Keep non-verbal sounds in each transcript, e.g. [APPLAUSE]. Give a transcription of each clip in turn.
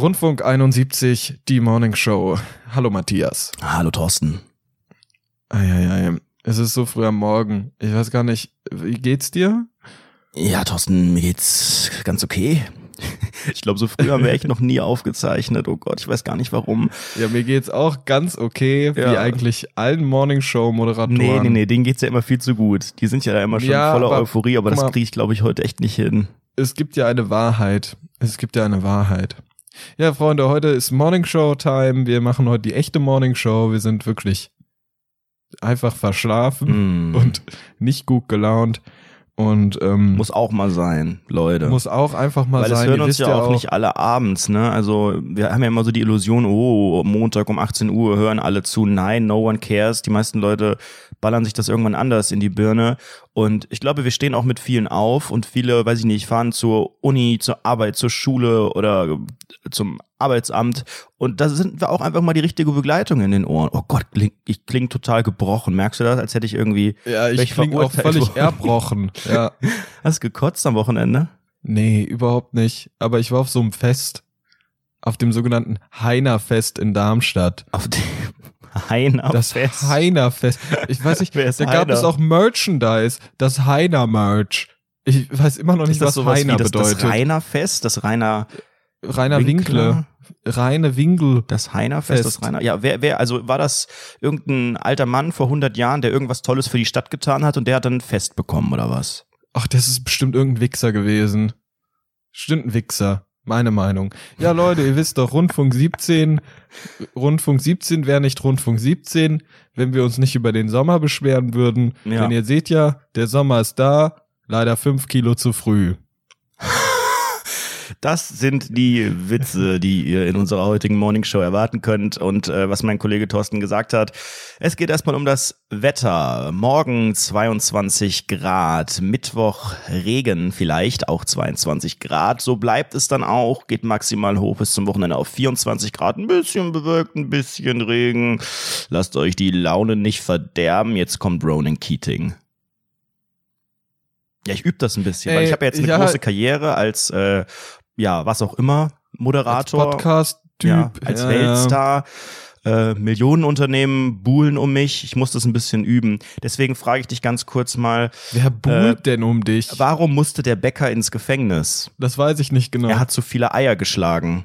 Rundfunk 71, die Morning Show. Hallo Matthias. Hallo Thorsten. Eieiei. Es ist so früh am Morgen. Ich weiß gar nicht, wie geht's dir? Ja, Thorsten, mir geht's ganz okay. [LAUGHS] Ich glaube, so früh haben wir echt [LAUGHS] noch nie aufgezeichnet. Oh Gott, ich weiß gar nicht warum. Ja, mir geht's auch ganz okay, wie Ja. eigentlich allen Morning Show Moderatoren. Nee, nee, nee, denen geht's ja immer viel zu gut. Die sind ja da immer schon Ja, voller aber Euphorie, aber das kriege ich, glaube ich, heute echt nicht hin. Es gibt ja eine Wahrheit. Es gibt ja eine Wahrheit. Ja, Freunde, heute ist Morning Show Time. Wir machen heute die echte Morning Show. Wir sind wirklich einfach verschlafen Mm. und nicht gut gelaunt. Und ähm, Muss auch mal sein, Leute. muss auch einfach mal Weil es sein. hören Ihr uns wisst ja auch, nicht alle abends, ne? Also wir haben ja immer so die Illusion, oh, Montag um 18 Uhr hören alle zu. Nein, no one cares. Die meisten Leute ballern sich das irgendwann anders in die Birne. Und ich glaube, wir stehen auch mit vielen auf und viele, weiß ich nicht, fahren zur Uni, zur Arbeit, zur Schule oder zum Arbeitsamt. Und da sind wir auch einfach mal die richtige Begleitung in den Ohren. Oh Gott, kling, ich klinge total gebrochen. Merkst du das? Als hätte ich irgendwie. Ja, ich klinge auch völlig worden. erbrochen. Ja. [LAUGHS] Hast du gekotzt am Wochenende? Nee, überhaupt nicht. Aber ich war auf so einem Fest. Auf dem sogenannten Heiner-Fest in Darmstadt. Auf dem Heiner Das Fest. Heiner-Fest. Ich weiß nicht, [LAUGHS] Wer ist da gab Heiner? es auch Merchandise. Das Heiner-Merch. Ich weiß immer noch nicht, das was Heiner das, bedeutet. das Rainer Fest, das Rainer Rainer Winkler? Winkle. Reine Winkel. das Heiner Fest, Fest. das Rainer. Ja, wer, wer, also war das irgendein alter Mann vor 100 Jahren, der irgendwas Tolles für die Stadt getan hat und der hat dann ein Fest bekommen oder was? Ach, das ist bestimmt irgendein Wichser gewesen. Stimmt ein Wichser. Meine Meinung. Ja, Leute, ihr wisst doch, Rundfunk 17, Rundfunk 17 wäre nicht Rundfunk 17, wenn wir uns nicht über den Sommer beschweren würden. Ja. Denn ihr seht ja, der Sommer ist da, leider fünf Kilo zu früh. Das sind die Witze, die ihr in unserer heutigen Morning Show erwarten könnt und äh, was mein Kollege Thorsten gesagt hat. Es geht erstmal um das Wetter. Morgen 22 Grad, Mittwoch Regen vielleicht auch 22 Grad. So bleibt es dann auch, geht maximal hoch bis zum Wochenende auf 24 Grad. Ein bisschen bewölkt, ein bisschen Regen. Lasst euch die Laune nicht verderben. Jetzt kommt Ronan Keating. Ja, ich übe das ein bisschen, weil Ey, ich habe jetzt eine ja. große Karriere als äh, ja, was auch immer, Moderator, Podcast-Typ. ja, als ja, Weltstar. Äh, Millionenunternehmen buhlen um mich. Ich muss das ein bisschen üben. Deswegen frage ich dich ganz kurz mal, Wer buhlt Äh, denn um dich? warum musste der Bäcker ins Gefängnis? Das weiß ich nicht genau. Er hat zu viele Eier geschlagen.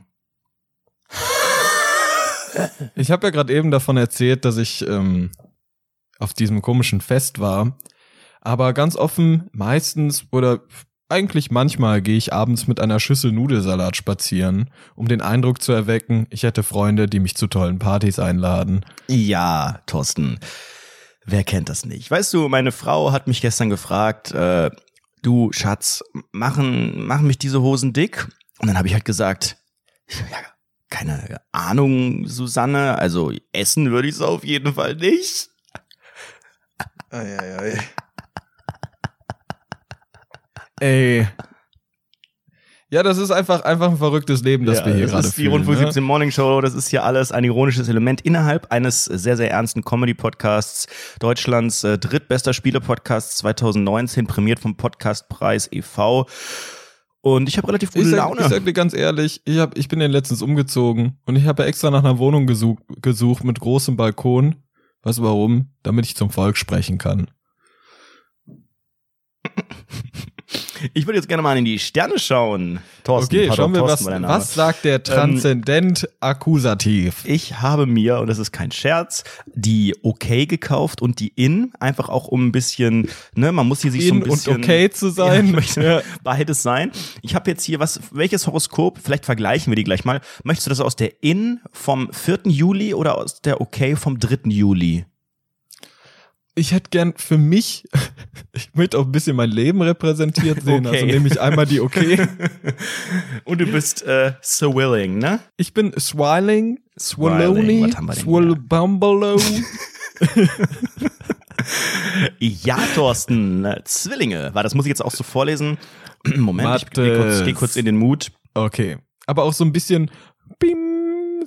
Ich habe ja gerade eben davon erzählt, dass ich ähm, auf diesem komischen Fest war. Aber ganz offen, meistens oder eigentlich manchmal gehe ich abends mit einer Schüssel Nudelsalat spazieren, um den Eindruck zu erwecken, ich hätte Freunde, die mich zu tollen Partys einladen. Ja, Thorsten. Wer kennt das nicht? Weißt du, meine Frau hat mich gestern gefragt, äh, du Schatz, machen, machen mich diese Hosen dick? Und dann habe ich halt gesagt, ja, keine Ahnung, Susanne, also essen würde ich es auf jeden Fall nicht. Ey. Ja, das ist einfach, einfach ein verrücktes Leben, das Ja, wir hier das gerade ist die. Rundfunk ne? 17 Morning Show. Das ist hier alles ein ironisches Element innerhalb eines sehr, sehr ernsten Comedy-Podcasts. Deutschlands äh, drittbester Spiele-Podcast 2019, prämiert vom Podcastpreis e.V. Und ich habe relativ gute Ich sag, Laune. ich sag dir ganz ehrlich, ich, hab, ich bin ja letztens umgezogen und ich habe ja extra nach einer Wohnung gesucht, gesucht mit großem Balkon. Weißt du warum? Damit ich zum Volk sprechen kann. [LAUGHS] Ich würde jetzt gerne mal in die Sterne schauen. Thorsten, Okay, schauen wir, was, Thorsten. Ähm, was sagt der Transzendent Akkusativ? Ich habe mir, und das ist kein Scherz, die Okay gekauft und die In, einfach auch um ein bisschen, ne, man muss hier sich so In ein und bisschen... okay zu [LAUGHS] Ja, sein. ich möchte Ja. beides sein. Ich habe jetzt hier was, welches Horoskop, vielleicht vergleichen wir die gleich mal. Möchtest du das aus der In vom 4. Juli oder aus der Okay vom 3. Juli? Ich hätte gern für mich, [LAUGHS] ich möchte auch ein bisschen mein Leben repräsentiert sehen, Okay. also nehme ich einmal die Okay. [LAUGHS] Und du bist äh, so willing, ne? Ich bin Swiling, Swallowny, was haben wir denn Swallowbumbalo. [LAUGHS] Ja, Thorsten, Zwillinge. War das muss ich jetzt auch so vorlesen? [CLEARS THROAT] Moment, ich geh kurz, geh kurz in den Mut. Okay. Aber auch so ein bisschen bim,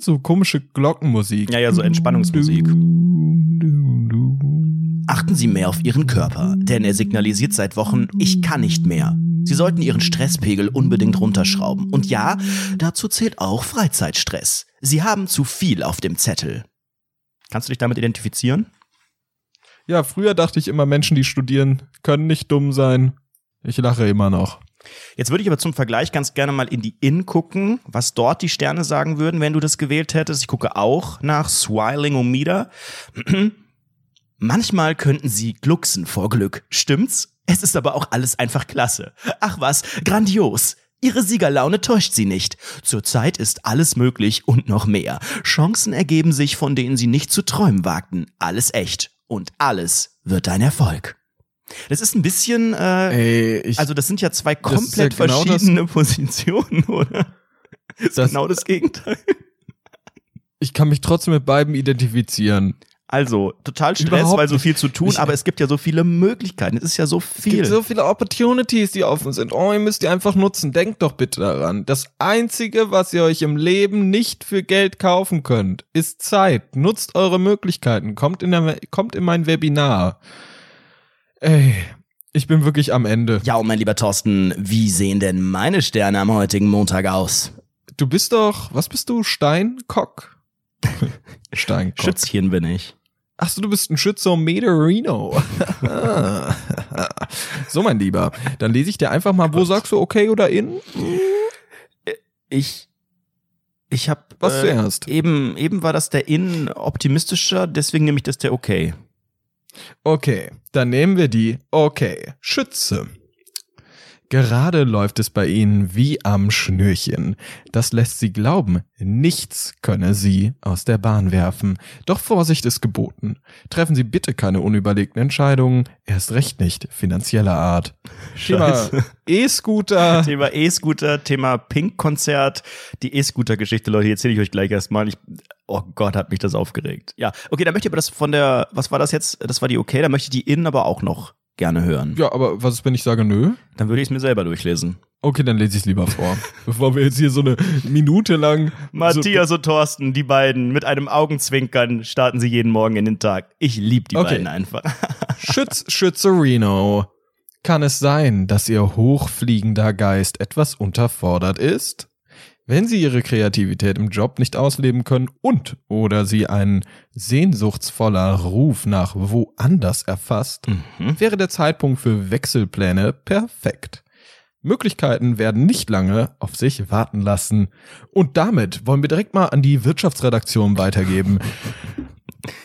so komische Glockenmusik. Ja, ja, so Entspannungsmusik. Achten Sie mehr auf Ihren Körper, denn er signalisiert seit Wochen, ich kann nicht mehr. Sie sollten Ihren Stresspegel unbedingt runterschrauben. Und ja, dazu zählt auch Freizeitstress. Sie haben zu viel auf dem Zettel. Kannst du dich damit identifizieren? Ja, früher dachte ich immer, Menschen, die studieren, können nicht dumm sein. Ich lache immer noch. Jetzt würde ich aber zum Vergleich ganz gerne mal in die In gucken, was dort die Sterne sagen würden, wenn du das gewählt hättest. Ich gucke auch nach Swilingometer. [CLEARS THROAT] Manchmal könnten sie glucksen vor Glück. Stimmt's? Es ist aber auch alles einfach klasse. Ach was, grandios. Ihre Siegerlaune täuscht sie nicht. Zurzeit ist alles möglich und noch mehr. Chancen ergeben sich, von denen sie nicht zu träumen wagten. Alles echt. Und alles wird ein Erfolg. Das ist ein bisschen, äh, Ey, ich, also das sind ja zwei komplett ja genau verschiedene Positionen, [LAUGHS] oder? Das ist Das- genau das Gegenteil. ich kann mich trotzdem mit beiden identifizieren. Also, total Stress, Überhaupt weil so viel zu tun, aber es gibt ja so viele Möglichkeiten. Es ist ja so Es viel. gibt so viele Opportunities, die offen sind. Oh, ihr müsst die einfach nutzen. Denkt doch bitte daran. Das einzige, was ihr euch im Leben nicht für Geld kaufen könnt, ist Zeit. Nutzt eure Möglichkeiten. Kommt in, der, kommt in mein Webinar. Ey, ich bin wirklich am Ende. ja, und mein lieber Thorsten, wie sehen denn meine Sterne am heutigen Montag aus? Du bist doch, was bist du? Steinkock? [LAUGHS] Steinkock. Schützchen bin ich. Ach so, du bist ein Schützometerino. [LAUGHS] so, mein Lieber. Dann lese ich dir einfach mal, wo sagst du okay oder in? Ich, ich habe Was zuerst? eben, eben war das der In optimistischer, deswegen nehme ich das der Okay. Okay, dann nehmen wir die Okay. Schütze. Gerade läuft es bei Ihnen wie am Schnürchen. Das lässt Sie glauben, nichts könne Sie aus der Bahn werfen. Doch Vorsicht ist geboten. Treffen Sie bitte keine unüberlegten Entscheidungen, erst recht nicht finanzieller Art. Thema E-Scooter. [LAUGHS] Thema E-Scooter, Thema Pink-Konzert, die E-Scooter-Geschichte, Leute, erzähle ich euch gleich erstmal. Ich, oh Gott, hat mich das aufgeregt. Ja, okay, dann möchte ich aber das von der, was war das jetzt? Das war die okay, dann möchte ich die innen aber auch noch gerne hören. Ja, aber was ist, wenn ich sage nö? Dann würde ich es mir selber durchlesen. Okay, dann lese ich es lieber vor. [LAUGHS] Bevor wir jetzt hier so eine Minute lang. Matthias und Thorsten, die beiden, mit einem Augenzwinkern starten sie jeden Morgen in den Tag. Ich liebe die Okay. beiden einfach. So, [LAUGHS] Schütz, Schützerino. Kann es sein, dass Ihr hochfliegender Geist etwas unterfordert ist? Wenn Sie Ihre Kreativität im Job nicht ausleben können und oder Sie einen sehnsuchtsvoller Ruf nach woanders erfasst, Mhm. wäre der Zeitpunkt für Wechselpläne perfekt. Möglichkeiten werden nicht lange auf sich warten lassen. Und damit wollen wir direkt mal an die Wirtschaftsredaktion weitergeben. [LAUGHS]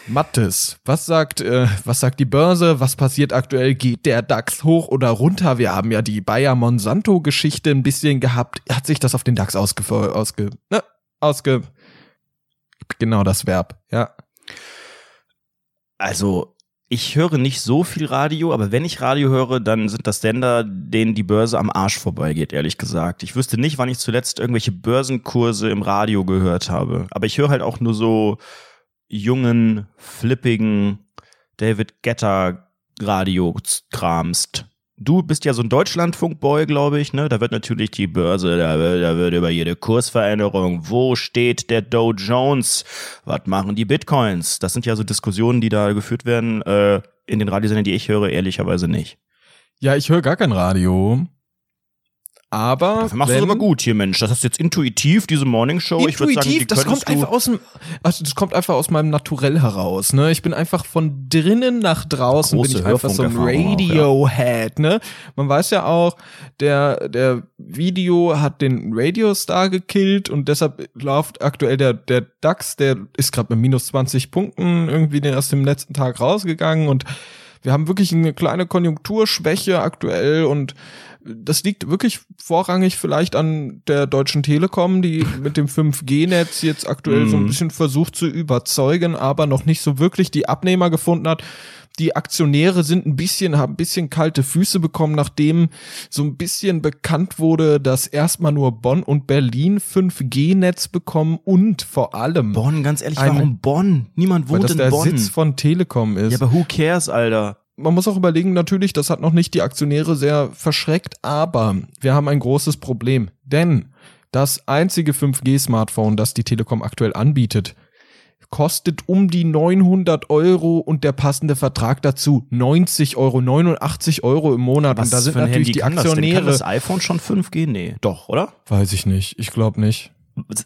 Mattes, was sagt, äh, was sagt die Börse? Was passiert aktuell? Geht der DAX hoch oder runter? Wir haben ja die Bayer Monsanto Geschichte ein bisschen gehabt. Hat sich das auf den DAX ausge, ausge, ne, ausge, genau das Verb, ja. Also, ich höre nicht so viel Radio, aber wenn ich Radio höre, dann sind das Sender, denen die Börse am Arsch vorbeigeht, ehrlich gesagt. Ich wüsste nicht, wann ich zuletzt irgendwelche Börsenkurse im Radio gehört habe. Aber ich höre halt auch nur so jungen, flippigen David Getter Radio-Kramst. Du bist ja so ein Deutschlandfunkboy, glaube ich, ne? Da wird natürlich die Börse, da wird, da wird über jede Kursveränderung, wo steht der Dow Jones, was machen die Bitcoins? Das sind ja so Diskussionen, die da geführt werden, äh, in den Radiosendern, die ich höre, ehrlicherweise nicht. Ja, ich höre gar kein Radio. Aber. Dafür machst du aber gut hier, Mensch. Das ist jetzt intuitiv, diese Morning Show. ich würde sagen, die das kommt du einfach aus dem, also das kommt einfach aus meinem Naturell heraus, ne? Ich bin einfach von drinnen nach draußen Große bin ich einfach so ein Radiohead, ne? Man weiß ja auch, der, der Video hat den Radiostar gekillt und deshalb läuft aktuell der, der DAX, der ist gerade mit minus 20 Punkten irgendwie erst im letzten Tag rausgegangen und wir haben wirklich eine kleine Konjunkturschwäche aktuell und das liegt wirklich vorrangig vielleicht an der Deutschen Telekom, die mit dem 5G-Netz jetzt aktuell so ein Mhm. bisschen versucht zu überzeugen, aber noch nicht so wirklich die Abnehmer gefunden hat. Die Aktionäre sind ein bisschen, haben ein bisschen kalte Füße bekommen, nachdem so ein bisschen bekannt wurde, dass erstmal nur Bonn und Berlin 5G-Netz bekommen und vor allem, Bonn, ganz ehrlich, warum Bonn? Niemand weil wohnt das in der Bonn. Sitz von Telekom ist ja, aber who cares, Alter? Man muss auch überlegen, natürlich, das hat noch nicht die Aktionäre sehr verschreckt, aber wir haben ein großes Problem. Denn das einzige 5G-Smartphone, das die Telekom aktuell anbietet, kostet um die 900 Euro und der passende Vertrag dazu 90 Euro, 89 Euro im Monat. Was und da sind natürlich Handy die kann das? Kann Aktionäre. das iPhone schon 5G? Nee, doch, oder? Weiß ich nicht. Ich glaube nicht.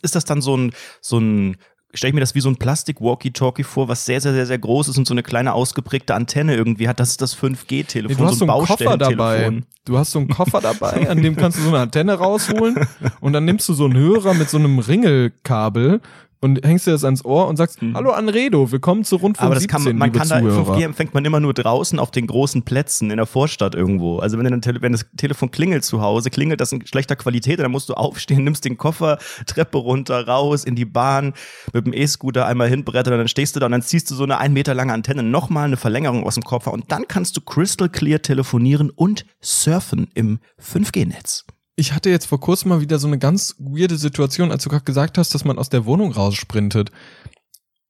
Ist das dann so ein, so ein, stell ich mir das wie so ein Plastik-Walkie-Talkie vor, was sehr, sehr, sehr, sehr groß ist und so eine kleine ausgeprägte Antenne irgendwie hat? Das ist das 5G-Telefon, Nee, du hast so so ein einen Koffer dabei. Du hast so einen Koffer dabei, an dem kannst du so eine Antenne rausholen [LAUGHS] und dann nimmst du so einen Hörer mit so einem Ringelkabel und hängst dir das ans Ohr und sagst, hallo Anredo, willkommen zu Rundfunk Mhm. Aber das 17, kann man, man kann da Zuhörer. 5G empfängt man immer nur draußen auf den großen Plätzen in der Vorstadt irgendwo. Also wenn, dann wenn das Telefon klingelt zu Hause, klingelt das in schlechter Qualität, dann musst du aufstehen, nimmst den Koffer, [LAUGHS] Treppe runter, raus, in die Bahn, mit dem E-Scooter einmal hinbrettern und dann stehst du da und dann ziehst du so eine ein Meter lange Antenne, nochmal eine Verlängerung aus dem Koffer und dann kannst du crystal clear telefonieren und surfen im 5G-Netz. Ich hatte jetzt vor kurzem mal wieder so eine ganz weirde Situation, als du gerade gesagt hast, dass man aus der Wohnung raussprintet.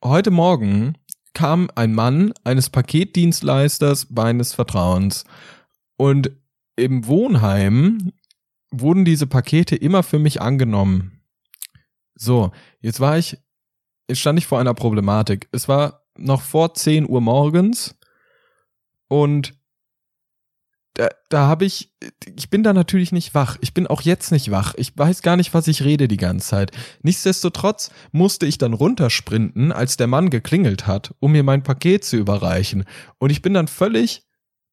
Heute Morgen kam ein Mann eines Paketdienstleisters meines Vertrauens und im Wohnheim wurden diese Pakete immer für mich angenommen. So, jetzt war ich, jetzt stand ich vor einer Problematik. Es war noch vor 10 Uhr morgens und da, da habe ich, ich bin da natürlich nicht wach. Ich bin auch jetzt nicht wach. Ich weiß gar nicht, was ich rede die ganze Zeit. Nichtsdestotrotz musste ich dann runtersprinten, als der Mann geklingelt hat, um mir mein Paket zu überreichen. Und ich bin dann völlig,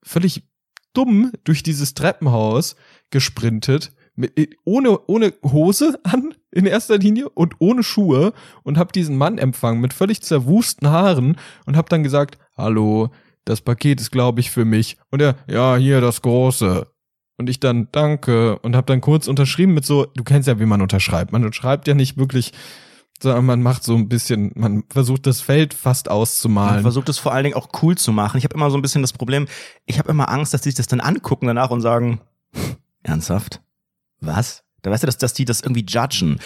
völlig dumm durch dieses Treppenhaus gesprintet, mit, ohne, ohne Hose [LAUGHS] an in erster Linie und ohne Schuhe und habe diesen Mann empfangen mit völlig zerwusten Haaren und habe dann gesagt, hallo, das Paket ist, glaube ich, für mich. Und er, ja, hier das große. Und ich dann, danke. Und habe dann kurz unterschrieben mit so, du kennst ja, wie man unterschreibt. Man unterschreibt ja nicht wirklich, sondern man macht so ein bisschen, man versucht das Feld fast Man auszumalen. versucht es vor allen Dingen auch cool zu machen. Ich habe immer so ein bisschen das Problem, ich habe immer Angst, dass die sich das dann angucken danach und sagen, ernsthaft? Was? Da weißt du, dass, dass die das irgendwie judgen.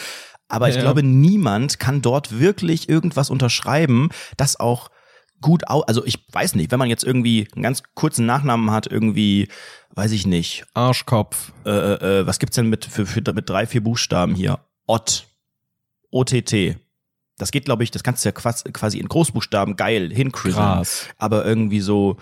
Aber ich Ja. glaube, niemand kann dort wirklich irgendwas unterschreiben, das auch gut au also ich weiß nicht, wenn man jetzt irgendwie einen ganz kurzen Nachnamen hat, irgendwie, weiß ich nicht, Arschkopf. äh, äh, was gibt's denn mit, für, für, mit drei, vier Buchstaben hier? Ott. OTT. Das geht, glaube ich, das kannst du ja quasi, in Großbuchstaben geil hinkriegen. Aber irgendwie so,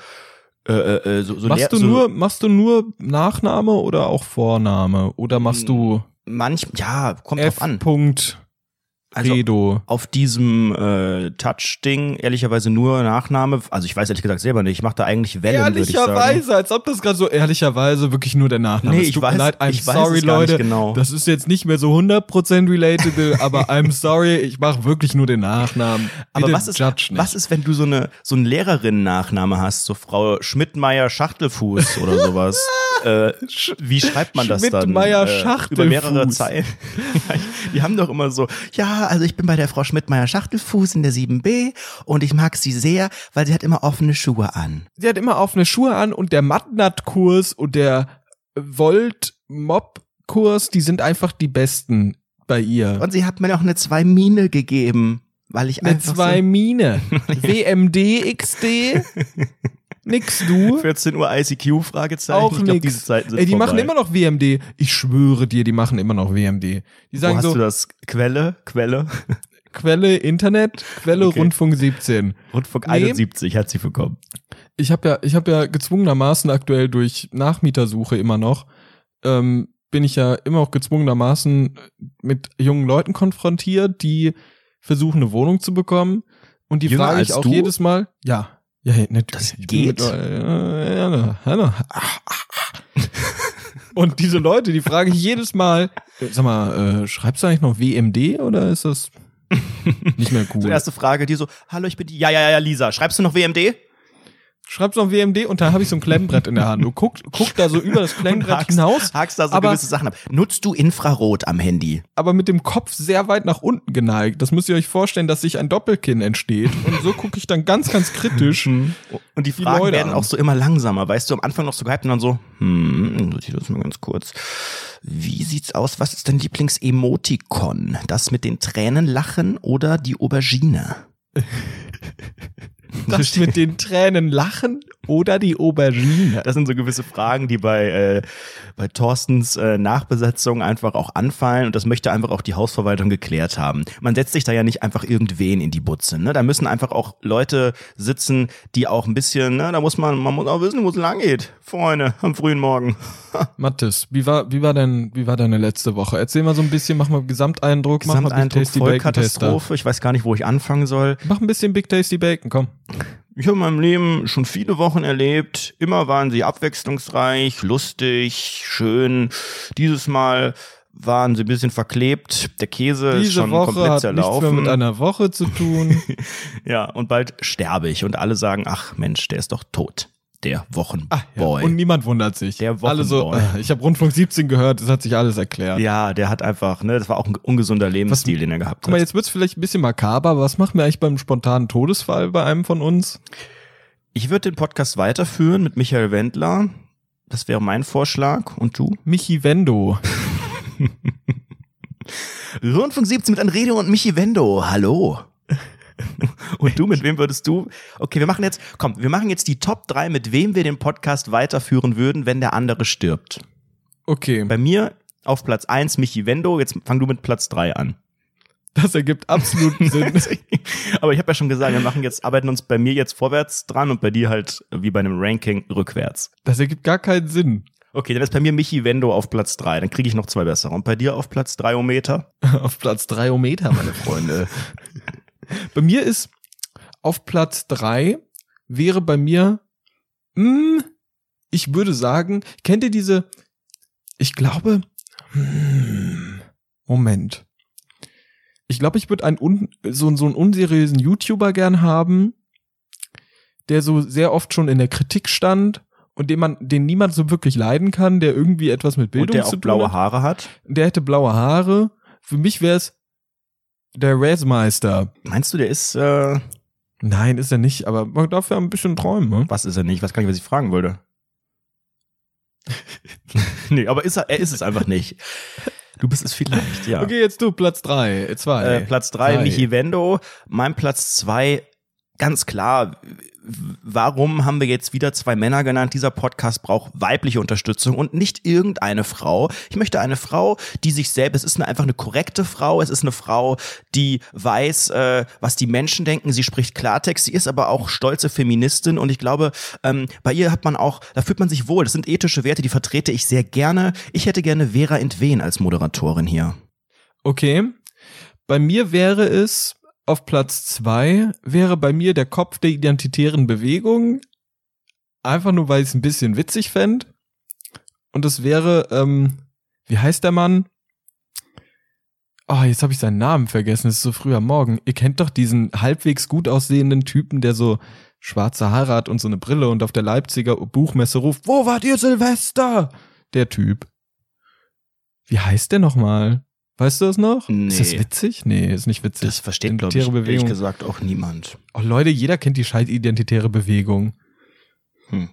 äh, äh, so, so leer- Machst du so nur, machst du nur Nachname oder auch Vorname? Oder machst du manch, ja, kommt F. drauf an. Punkt Also auf diesem äh, Touch-Ding ehrlicherweise nur Nachname. Also ich weiß ehrlich gesagt selber nicht. Ich mache da eigentlich Wellen, würde ich sagen. Ehrlicherweise, als ob das gerade so ehrlicherweise wirklich nur der Nachname Nee, ist. ich weiß- leid, I'm ich weiß sorry, nicht Leute. genau. Das ist jetzt nicht mehr so 100% relatable, [LAUGHS] aber I'm sorry, ich mache wirklich nur den Nachnamen. Aber Bitte was ist, was ist, wenn du so eine so einen Lehrerinnen-Nachname hast, so Frau Schmidtmeier Schachtelfuß oder sowas? [LAUGHS] äh, wie schreibt man das dann? Schmidtmeier Äh, Schachtelfuß. Über mehrere Zeilen. [LAUGHS] Die haben doch immer so, ja, also ich bin bei der Frau Schmidtmeier Schachtelfuß in der 7b und ich mag sie sehr, weil sie hat immer offene Schuhe an. Sie hat immer offene Schuhe an und der Matnat-Kurs und der Volt-Mob-Kurs, die sind einfach die besten bei ihr. Und sie hat mir noch eine 2 Mine gegeben, weil ich Eine einfach zwei so Mine. WMD, XD. Nix du. [LAUGHS] 14 Uhr ICQ Fragezeichen. Auch ich glaube, nix. diese Zeiten sind Ey, die vorbei. machen immer noch WMD. Ich schwöre dir, die machen immer noch WMD. Die Wo sagen hast so, du das? Quelle? Quelle? Quelle Internet, Quelle Okay. Rundfunk 17. Rundfunk Nee. 71, herzlich willkommen. Ich habe ja, ich habe ja gezwungenermaßen aktuell durch Nachmietersuche immer noch, ähm, bin ich ja immer auch gezwungenermaßen mit jungen Leuten konfrontiert, die versuchen, eine Wohnung zu bekommen. Und die Jünger frage ich auch du? jedes Mal, ja. Ja, natürlich. Das Ich bin geht? Äh, ja, ja. [LAUGHS] Und diese Leute, die frage ich jedes Mal, sag mal, äh, schreibst du eigentlich noch WMD oder ist das [LAUGHS] nicht mehr cool? So erste Frage, die so, hallo, ich bin die, ja, ja, ja, Lisa, schreibst du noch WMD? Schreibst noch WMD und da habe ich so ein Klemmbrett in der Hand. Du guckst guck da so über das [LAUGHS] Klemmbrett hakst, hinaus, hakst da so aber- gewisse Sachen ab. Nutzt du Infrarot am Handy? aber mit dem Kopf sehr weit nach unten geneigt. Das müsst ihr euch vorstellen, dass sich ein Doppelkinn entsteht. Und so gucke ich dann ganz, ganz kritisch. Und die Die Fragen Leute werden an. auch so immer langsamer. Weißt du, am Anfang noch so gehypt und dann so, hm, notiere das mal ganz kurz. Wie sieht's aus? Was ist dein Lieblings-Emoticon? Das mit den Tränen lachen oder die Aubergine? [LAUGHS] [LAUGHS] Das mit den Tränen lachen oder die Aubergine? Das sind so gewisse Fragen, die bei, äh, bei Thorstens äh, Nachbesetzung einfach auch anfallen und das möchte einfach auch die Hausverwaltung geklärt haben. Man setzt sich da ja nicht einfach irgendwen in die Butze. Ne? Da müssen einfach auch Leute sitzen, die auch ein bisschen, ne, da muss man, man muss auch wissen, wo es lang geht. Freunde, am frühen Morgen. [LAUGHS] Mathis, wie war, wie war denn, wie war deine letzte Woche? Erzähl mal so ein bisschen, mach mal Gesamteindruck, mach mal Big Gesamteindruck, Tasty Bacon Tester. Vollkatastrophe. Ich weiß gar nicht, wo ich anfangen soll. Mach ein bisschen Big Tasty Bacon, komm. Ich habe in meinem Leben schon viele Wochen erlebt. Immer waren sie abwechslungsreich, lustig, schön. Dieses Mal waren sie ein bisschen verklebt. Der Käse ist Diese schon Woche komplett hat nichts mehr zerlaufen. mit einer Woche zu tun. [LAUGHS] ja, und bald sterbe ich. Und alle sagen, ach Mensch, der ist doch tot. Der Wochenboy. Ah, ja. Und niemand wundert sich. Der Alle so, Wochenboy. äh, [LAUGHS] ich habe Rundfunk 17 gehört, das hat sich alles erklärt. Ja, der hat einfach, ne, das war auch ein ungesunder Lebensstil, den er gehabt Guck mal, hat. jetzt wird's vielleicht ein bisschen makaber, aber was machen wir eigentlich beim spontanen Todesfall bei einem von uns? Ich würde den Podcast weiterführen mit Michael Wendler. Das wäre mein Vorschlag. Und du? Michi Wendo. [LAUGHS] Rundfunk 17 mit Anrede und Michi Wendo. Hallo. [LAUGHS] Und du, mit wem würdest du? Okay, wir machen jetzt, komm, wir machen jetzt die Top 3, mit wem wir den Podcast weiterführen würden, wenn der andere stirbt. Okay, Bei mir auf Platz 1 Michi Wendo, jetzt fang du mit Platz 3 an. das ergibt absoluten [LAUGHS] Sinn. Aber ich habe ja schon gesagt, wir machen jetzt, arbeiten uns bei mir jetzt vorwärts dran und bei dir halt wie bei einem Ranking rückwärts. Das ergibt gar keinen Sinn. Okay, dann ist bei mir Michi Wendo auf Platz 3, dann kriege ich noch zwei bessere. Und bei dir auf Platz 3 Meter? [LAUGHS] Auf Platz 3 Meter, meine Freunde. Bei mir ist auf Platz 3 wäre bei mir, hm, ich würde sagen, kennt ihr diese, ich glaube, hm, Moment. Ich glaube, ich würde einen un, so, so einen unseriösen YouTuber gern haben, der so sehr oft schon in der Kritik stand und den man, den niemand so wirklich leiden kann, der irgendwie etwas mit Bildung und der zu auch tun blaue hat. Haare hat. Der hätte blaue Haare. Für mich wäre es der Razzmeister. Meinst du, der ist, äh, Nein, ist er nicht, aber man darf ja ein bisschen träumen. Ne? was ist er nicht? Ich weiß gar nicht, was ich fragen wollte. [LAUGHS] nee, aber ist er, er ist es einfach nicht. Du bist es vielleicht, ja. Okay, jetzt du, Platz drei, zwei. Äh, Platz drei Drei. Michi Wendo. Mein Platz zwei ganz klar. Warum haben wir jetzt wieder zwei Männer genannt? Dieser Podcast braucht weibliche Unterstützung und nicht irgendeine Frau. Ich möchte eine Frau, die sich selbst, es ist eine, einfach eine korrekte Frau, es ist eine Frau, die weiß, äh, was die Menschen denken. Sie spricht Klartext, sie ist aber auch stolze Feministin und ich glaube, ähm, bei ihr hat man auch, da fühlt man sich wohl. Das sind ethische Werte, die vertrete ich sehr gerne. Ich hätte gerne Vera Entwen als Moderatorin hier. Okay. Bei mir wäre es auf Platz zwei wäre bei mir der Kopf der identitären Bewegung. Einfach nur, weil ich es ein bisschen witzig fänd. Und es wäre, ähm, wie heißt der Mann? Oh, jetzt habe ich seinen Namen vergessen. Es ist so früh am Morgen. Ihr kennt doch diesen halbwegs gut aussehenden Typen, der so schwarze Haare hat und so eine Brille und auf der Leipziger Buchmesse ruft, wo wart ihr Silvester? Der Typ. Wie heißt der nochmal? Weißt du das noch? Nee. Ist das witzig? Nee, ist nicht witzig. Das versteht, glaube ich, Identitäre ehrlich Bewegung. gesagt auch niemand. Oh, Leute, jeder kennt die scheiß-identitäre Bewegung. Hm.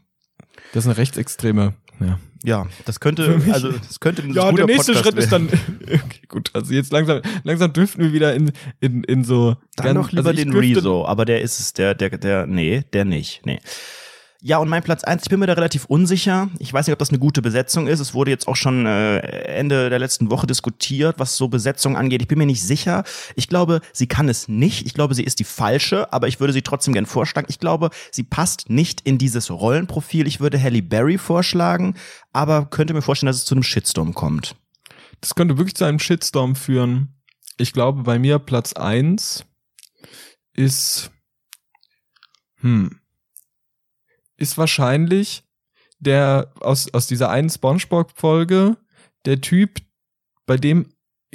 Das ist eine rechtsextreme. Ja, Ja, das könnte, also das könnte ein ja der nächste Podcast Schritt ist werden. dann. [LAUGHS] Okay, gut, also jetzt langsam, langsam dürften wir wieder in, in, in so. Dann ganz- doch lieber also den dürfte- Rezo, aber der ist es, der, der, der, nee, der nicht, nee. Ja, und mein Platz eins, ich bin mir da relativ unsicher. Ich weiß nicht, ob das eine gute Besetzung ist. Es wurde jetzt auch schon äh, Ende der letzten Woche diskutiert, was so Besetzung angeht. Ich bin mir nicht sicher. Ich glaube, sie kann es nicht. Ich glaube, sie ist die falsche, aber ich würde sie trotzdem gern vorschlagen. Ich glaube, sie passt nicht in dieses Rollenprofil. Ich würde Halle Berry vorschlagen, aber könnte mir vorstellen, dass es zu einem Shitstorm kommt. Das könnte wirklich zu einem Shitstorm führen. Ich glaube, bei mir Platz eins ist, hm, ist wahrscheinlich der aus, aus dieser einen Spongebob-Folge, der Typ, bei dem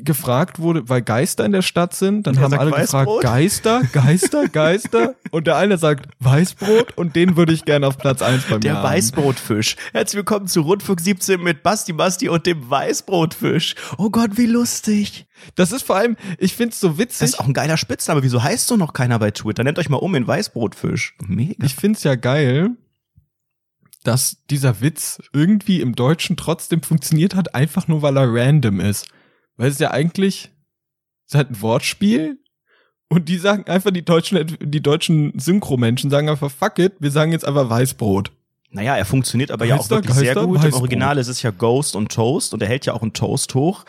gefragt wurde, weil Geister in der Stadt sind, dann haben sagt alle Weißbrot? gefragt, Geister, Geister, [LAUGHS] Geister, und der eine sagt Weißbrot und den würde ich gerne auf Platz eins bei mir Der haben. Weißbrotfisch. Herzlich willkommen zu Rundfunk 17 mit Basti Basti und dem Weißbrotfisch. Oh Gott, wie lustig. Das ist vor allem, ich find's so witzig. Das ist auch ein geiler Spitzname. Wieso heißt so noch keiner bei Twitter? Nennt euch mal um in Weißbrotfisch. Mega. Ich find's ja geil, dass dieser Witz irgendwie im Deutschen trotzdem funktioniert hat, einfach nur weil er random ist. Weil es ja eigentlich, es ist halt ein Wortspiel Und die sagen einfach, die deutschen, die deutschen Synchro-Menschen sagen einfach, fuck it, wir sagen jetzt einfach Weißbrot. Naja, er funktioniert aber ja auch Geister, wirklich sehr Geister, gut. Im Weißbrot. Original ist es ja Ghost und Toast und er hält ja auch einen Toast hoch.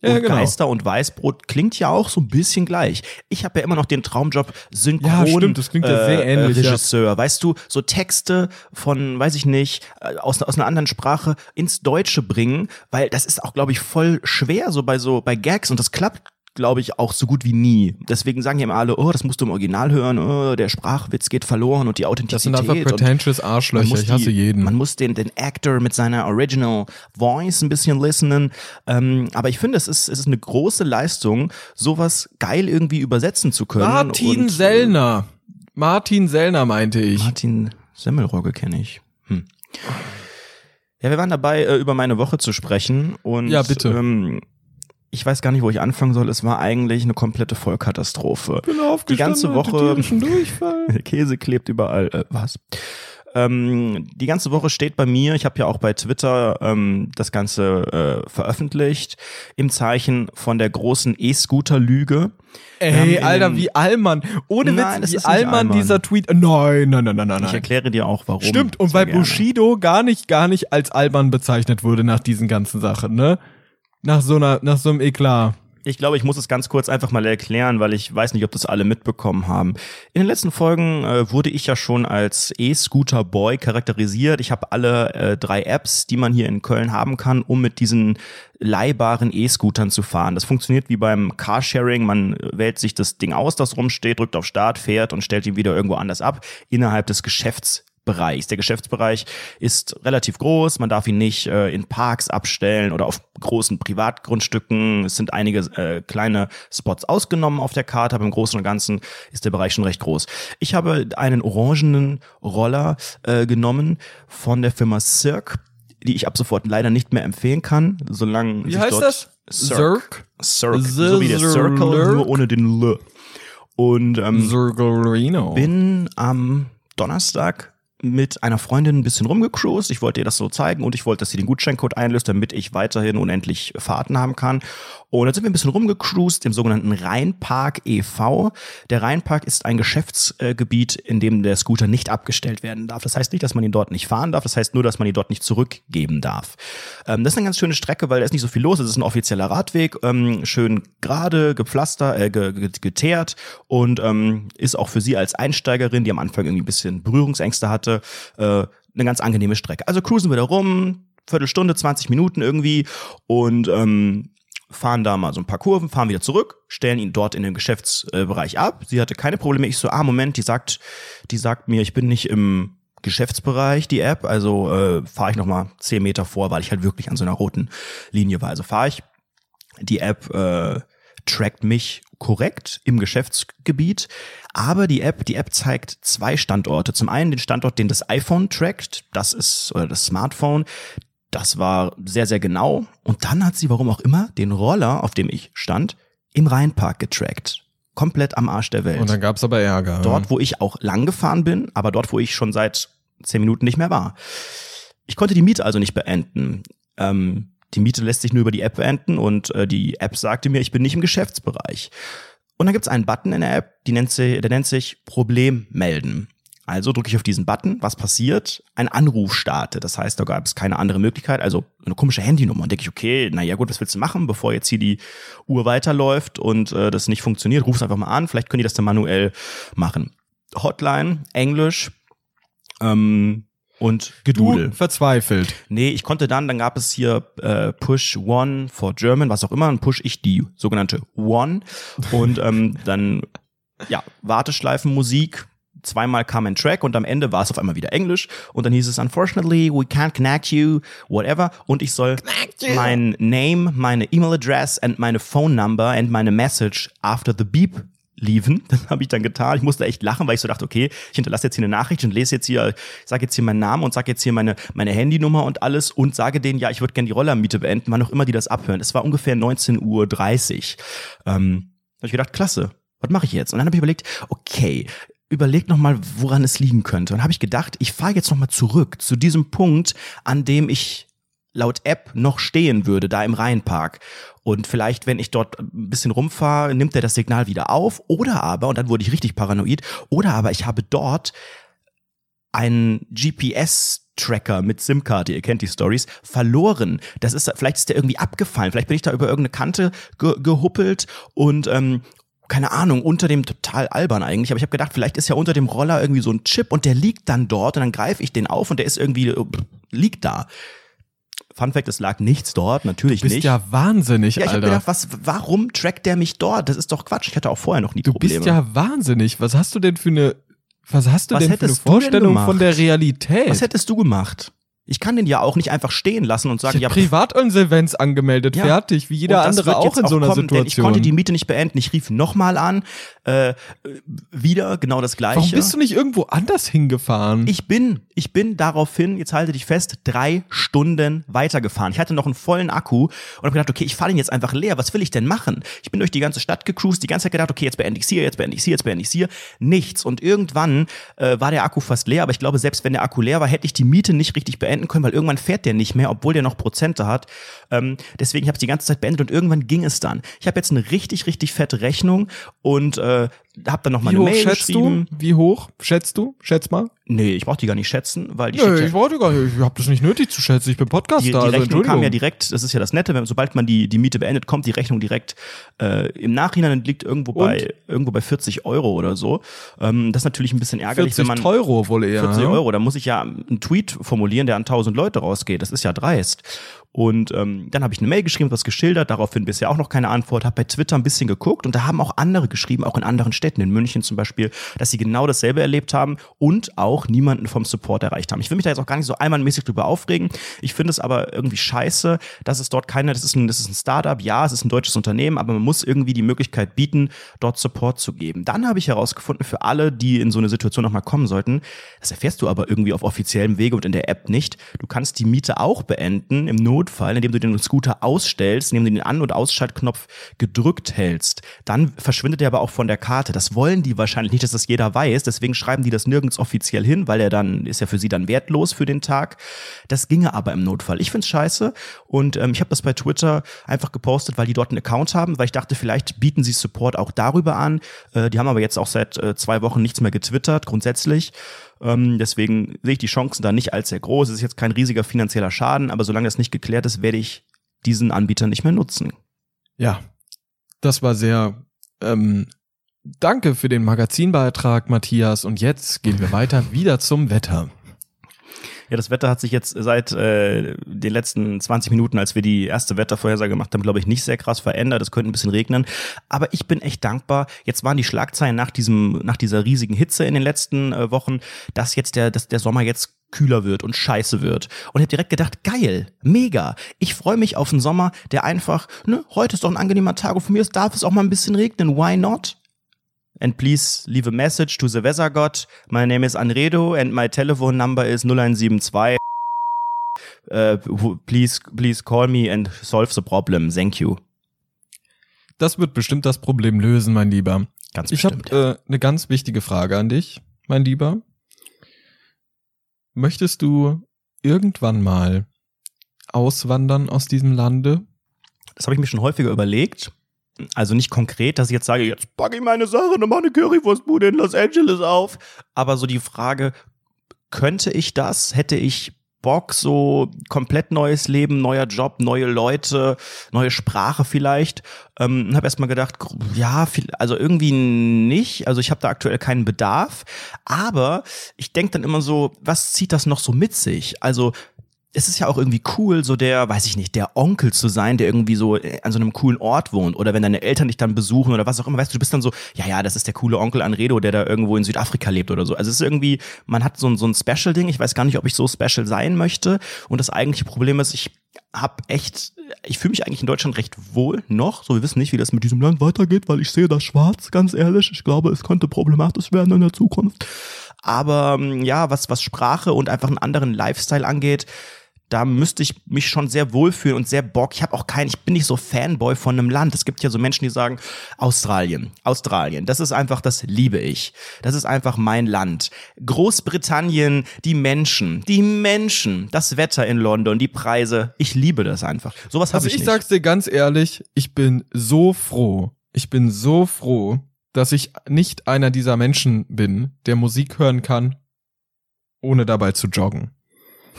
Ja, und genau. Geister und Weißbrot klingt ja auch so ein bisschen gleich. Ich habe ja immer noch den Traumjob Synchron Ja, stimmt, das klingt ja sehr äh, ähnlich, ja. Regisseur. Weißt du, so Texte von, weiß ich nicht, äh, aus, aus einer anderen Sprache ins Deutsche bringen, weil das ist auch, glaube ich, voll schwer so bei so bei Gags und das klappt glaube ich, auch so gut wie nie. Deswegen sagen ja immer alle, oh, das musst du im Original hören, oh, der Sprachwitz geht verloren und die Das Authentizität. sind einfach pretentious Arschlöcher, ich hasse die, jeden. Man muss den, den Actor mit seiner Original Voice ein bisschen listenen. Ähm, aber ich finde, es ist, es ist eine große Leistung, sowas geil irgendwie übersetzen zu können. Martin Und, äh, Sellner. Martin Sellner meinte ich. Martin Semmelrogge kenne ich. Hm. Ja, wir waren dabei, äh, über meine Woche zu sprechen. Und Ja, bitte. Ähm, ich weiß gar nicht, wo ich anfangen soll. Es war eigentlich eine komplette Vollkatastrophe. bin Die ganze Woche-. Der [LAUGHS] Käse klebt überall. Äh, was? Ähm, die ganze Woche steht bei mir, ich habe ja auch bei Twitter ähm, das Ganze äh, veröffentlicht, im Zeichen von der großen E-Scooter-Lüge. Ey, in Alter, wie Allmann. Ohne Nein, Witz, wie Allmann Allmann. dieser Tweet. Nein, nein, nein, nein, nein. Ich erkläre dir auch, warum. Stimmt, und weil gerne. Bushido gar nicht, gar nicht als Allmann bezeichnet wurde nach diesen ganzen Sachen, ne? Nach so einer, nach so einem Eklat. Ich glaube, ich muss es ganz kurz einfach mal erklären, weil ich weiß nicht, ob das alle mitbekommen haben. In den letzten Folgen äh, wurde ich ja schon als E-Scooter-Boy charakterisiert. Ich habe alle äh, drei Apps, die man hier in Köln haben kann, um mit diesen leihbaren E-Scootern zu fahren. Das funktioniert wie beim Carsharing. Man wählt sich das Ding aus, das rumsteht, drückt auf Start, fährt und stellt ihn wieder irgendwo anders ab, innerhalb des Geschäfts. Bereichs. Der Geschäftsbereich ist relativ groß, man darf ihn nicht äh, in Parks abstellen oder auf großen Privatgrundstücken. Es sind einige äh, kleine Spots ausgenommen auf der Karte, aber im Großen und Ganzen ist der Bereich schon recht groß. Ich habe einen orangenen Roller äh, genommen von der Firma Cirque, die ich ab sofort leider nicht mehr empfehlen kann, solange Wie heißt das? Cirque. Cirque. The So wie der Circle, Cirque. nur ohne den L. Und ähm, bin am Donnerstag mit einer Freundin ein bisschen rumgecruised. Ich wollte ihr das so zeigen und ich wollte, dass sie den Gutscheincode einlöst, damit ich weiterhin unendlich Fahrten haben kann. Und dann sind wir ein bisschen rumgecruised im sogenannten Rheinpark e.V. Der Rheinpark ist ein Geschäftsgebiet, in dem der Scooter nicht abgestellt werden darf. Das heißt nicht, dass man ihn dort nicht fahren darf. Das heißt nur, dass man ihn dort nicht zurückgeben darf. Ähm, das ist eine ganz schöne Strecke, weil da ist nicht so viel los. Es ist ein offizieller Radweg, ähm, schön gerade, gepflastert, äh, ge- ge- geteert und ähm, ist auch für sie als Einsteigerin, die am Anfang irgendwie ein bisschen Berührungsängste hatte, äh, eine ganz angenehme Strecke. Also cruisen wir da rum, Viertelstunde, 20 Minuten irgendwie und ähm, fahren da mal so ein paar Kurven, fahren wieder zurück, stellen ihn dort in den Geschäftsbereich ab. Sie hatte keine Probleme. Ich so, ah, Moment, die sagt, die sagt mir, ich bin nicht im Geschäftsbereich, die App, also äh, fahre ich noch mal 10 Meter vor, weil ich halt wirklich an so einer roten Linie war. Also fahre ich, die App äh, trackt mich korrekt im Geschäftsgebiet, aber die App, die App zeigt zwei Standorte. Zum einen den Standort, den das iPhone trackt, das ist oder das Smartphone. Das war sehr, sehr genau. Und dann hat sie, warum auch immer, den Roller, auf dem ich stand, im Rheinpark getrackt. Komplett am Arsch der Welt. Und dann gab's aber Ärger. Dort, wo ich auch lang gefahren bin, aber dort, wo ich schon seit zehn Minuten nicht mehr war. Ich konnte die Miete also nicht beenden. Ähm, die Miete lässt sich nur über die App beenden und äh, die App sagte mir, ich bin nicht im Geschäftsbereich. Und dann gibt's einen Button in der App, die nennt sich, der nennt sich Problem melden. Also drücke ich auf diesen Button, was passiert? Ein Anruf startet. Das heißt, da gab es keine andere Möglichkeit. Also eine komische Handynummer. Und denke ich, okay, naja gut, was willst du machen, bevor jetzt hier die Uhr weiterläuft und äh, das nicht funktioniert? Ruf's einfach mal an, vielleicht können die das dann manuell machen. Hotline, Englisch ähm, und Gedudel. du verzweifelt. Nee, ich konnte dann, dann gab es hier äh, Push One for German, was auch immer, dann push ich die sogenannte One und ähm, dann ja, Warteschleifenmusik, zweimal kam ein Track und am Ende war es auf einmal wieder Englisch und dann hieß es unfortunately we can't connect you whatever und ich soll mein Name, meine E-Mail Address and meine Phone Number and meine Message after the beep leaven. [LAUGHS] Das habe ich dann getan. Ich musste echt lachen, weil ich so dachte, okay, ich hinterlasse jetzt hier eine Nachricht und lese jetzt hier, sage jetzt hier meinen Namen und sage jetzt hier meine, meine Handynummer und alles und sage denen, ja, ich würde gerne die Rollermiete beenden, wann auch immer die das abhören. Es war ungefähr 19.30 Uhr. Ähm, habe ich gedacht, klasse, was mache ich jetzt? Und dann habe ich überlegt, okay, überleg noch mal, woran es liegen könnte. Und habe ich gedacht, ich fahre jetzt noch mal zurück zu diesem Punkt, an dem ich laut App noch stehen würde, da im Rheinpark. Und vielleicht, wenn ich dort ein bisschen rumfahre, nimmt er das Signal wieder auf. Oder aber, und dann wurde ich richtig paranoid, oder aber ich habe dort einen GPS-Tracker mit SIM-Karte, ihr kennt die Stories, verloren. Das ist, vielleicht ist der irgendwie abgefallen, vielleicht bin ich da über irgendeine Kante ge gehuppelt und ähm, keine Ahnung, unter dem total albern eigentlich, aber ich habe gedacht, vielleicht ist ja unter dem Roller irgendwie so ein Chip und der liegt dann dort und dann greife ich den auf und der ist irgendwie äh, liegt da. Fun Fact, es lag nichts dort, natürlich Du bist nicht. ja wahnsinnig, ja, ich Alter. gedacht, was, warum trackt der mich dort? Das ist doch Quatsch. Ich hatte auch vorher noch nie du Probleme. bist ja wahnsinnig. Was hast du denn für eine, was hast du Was denn für eine du denn Vorstellung gemacht? von der Realität? was hättest du gemacht? Ich kann den ja auch nicht einfach stehen lassen und sagen, ich ja, hab Privatinsolvenz angemeldet, Ja. fertig, wie jeder andere auch in so einer kommen, Denn ich Situation. konnte die Miete nicht beenden. Ich rief nochmal an, äh, wieder genau das gleiche. Warum bist du nicht irgendwo anders hingefahren? Ich bin, ich bin daraufhin, jetzt halte dich fest, drei Stunden weitergefahren. Ich hatte noch einen vollen Akku und habe gedacht, okay, ich fahre ihn jetzt einfach leer. Was will ich denn machen? Ich bin durch die ganze Stadt gecruised, die ganze Zeit gedacht, okay, jetzt beende ich's hier, jetzt beende ich's hier, jetzt beende ich's hier. Nichts. Und irgendwann äh, war der Akku fast leer, aber ich glaube, selbst wenn der Akku leer war, hätte ich die Miete nicht richtig beenden können, weil irgendwann fährt der nicht mehr, obwohl der noch Prozente hat. Ähm, deswegen habe ich die ganze Zeit beendet und irgendwann ging es dann. Ich habe jetzt eine richtig, richtig fette Rechnung und äh, habe dann noch mal Wie eine hoch Mail schätzt du? Wie hoch schätzt du? Schätz mal. Nee, ich brauche die gar nicht schätzen, weil die Nö, steht ja- ich wollte gar nicht. Ich hab das nicht nötig zu schätzen. Ich bin Podcaster. die, die also Rechnung kam ja direkt, das ist ja das Nette, wenn, sobald man die, die Miete beendet, kommt die Rechnung direkt äh, im Nachhinein und liegt irgendwo bei irgendwo bei 40 Euro oder so. Ähm, das ist natürlich ein bisschen ärgerlich, 40 wenn man Euro wohl eher. 40 ne? Euro, da muss ich ja einen Tweet formulieren, der an 1000 Leute rausgeht. Das ist ja dreist. Und ähm, dann habe ich eine Mail geschrieben, was geschildert, daraufhin bisher auch noch keine Antwort, habe bei Twitter ein bisschen geguckt und da haben auch andere geschrieben, auch in anderen Städten, in München zum Beispiel, dass sie genau dasselbe erlebt haben und auch niemanden vom Support erreicht haben. Ich will mich da jetzt auch gar nicht so einmalmäßig drüber aufregen. Ich finde es aber irgendwie scheiße, dass es dort keine, das ist ein, das ist ein Startup, ja, es ist ein deutsches Unternehmen, aber man muss irgendwie die Möglichkeit bieten, dort Support zu geben. Dann habe ich herausgefunden, für alle, die in so eine Situation nochmal kommen sollten, das erfährst du aber irgendwie auf offiziellem Wege und in der App nicht. Du kannst die Miete auch beenden im Notfall, indem du den Scooter ausstellst, indem du den An- und Ausschaltknopf gedrückt hältst. Dann verschwindet er aber auch von der Karte. Das wollen die wahrscheinlich nicht, dass das jeder weiß. Deswegen schreiben die das nirgends offiziell hin, weil er dann ist ja für sie dann wertlos für den Tag. Das ginge aber im Notfall. Ich find's scheiße und ähm, ich habe das bei Twitter einfach gepostet, weil die dort einen Account haben, weil ich dachte, vielleicht bieten sie Support auch darüber an. Äh, die haben aber jetzt auch seit äh, zwei Wochen nichts mehr getwittert, grundsätzlich. Ähm, deswegen sehe ich die Chancen da nicht als sehr groß. Es ist jetzt kein riesiger finanzieller Schaden, aber solange das nicht geklärt ist, werde ich diesen Anbieter nicht mehr nutzen. Ja, das war sehr. Ähm, danke für den Magazinbeitrag, Matthias. Und jetzt gehen wir weiter wieder zum Wetter. Ja, das Wetter hat sich jetzt seit äh, den letzten 20 Minuten, als wir die erste Wettervorhersage gemacht haben, glaube ich, nicht sehr krass verändert. Es könnte ein bisschen regnen. Aber ich bin echt dankbar. Jetzt waren die Schlagzeilen nach diesem, nach dieser riesigen Hitze in den letzten äh, Wochen, dass jetzt der, dass der Sommer jetzt kühler wird und scheiße wird. Und ich habe direkt gedacht, geil, mega. Ich freue mich auf einen Sommer, der einfach, ne, heute ist doch ein angenehmer Tag und von mir aus darf es auch mal ein bisschen regnen. Why not? And please leave a message to the weather god. My name is Anredo and my telephone number is 0172. Uh, please, please call me and solve the problem. Thank you. Das wird bestimmt das Problem lösen, mein Lieber. Ganz Ich habe bestimmt. äh, eine ganz wichtige Frage an dich, mein Lieber. Möchtest du irgendwann mal auswandern aus diesem Lande? das habe ich mir schon häufiger überlegt. Also nicht konkret, dass ich jetzt sage, jetzt packe ich meine Sache und mache eine Currywurstbude in Los Angeles auf. Aber so die Frage, könnte ich das? Hätte ich Bock, so komplett neues Leben, neuer Job, neue Leute, neue Sprache vielleicht? Ähm, habe erstmal gedacht, ja, viel, also irgendwie nicht. Also ich habe da aktuell keinen Bedarf. Aber ich denke dann immer so, was zieht das noch so mit sich? Also es ist ja auch irgendwie cool, so der, weiß ich nicht, der Onkel zu sein, der irgendwie so äh, an so einem coolen Ort wohnt. Oder wenn deine Eltern dich dann besuchen oder was auch immer, weißt du, du bist dann so, ja, ja, das ist der coole Onkel Anredo, der da irgendwo in Südafrika lebt oder so. Also es ist irgendwie, man hat so ein, so ein Special-Ding. Ich weiß gar nicht, ob ich so special sein möchte. Und das eigentliche Problem ist, ich hab echt, ich fühle mich eigentlich in Deutschland recht wohl noch. So, wir wissen nicht, wie das mit diesem Land weitergeht, weil ich sehe das schwarz, ganz ehrlich. Ich glaube, es könnte problematisch werden in der Zukunft. Aber ja, was, was Sprache und einfach einen anderen Lifestyle angeht, da müsste ich mich schon sehr wohlfühlen und sehr Bock. Ich habe auch keinen, ich bin nicht so Fanboy von einem Land. Es gibt ja so Menschen, die sagen, Australien, Australien, das ist einfach, das liebe ich. Das ist einfach mein Land. Großbritannien, die Menschen, die Menschen, das Wetter in London, die Preise, ich liebe das einfach. Sowas habe Also ich, ich nicht. sag's dir ganz ehrlich, ich bin so froh, ich bin so froh, dass ich nicht einer dieser Menschen bin, der Musik hören kann, ohne dabei zu joggen.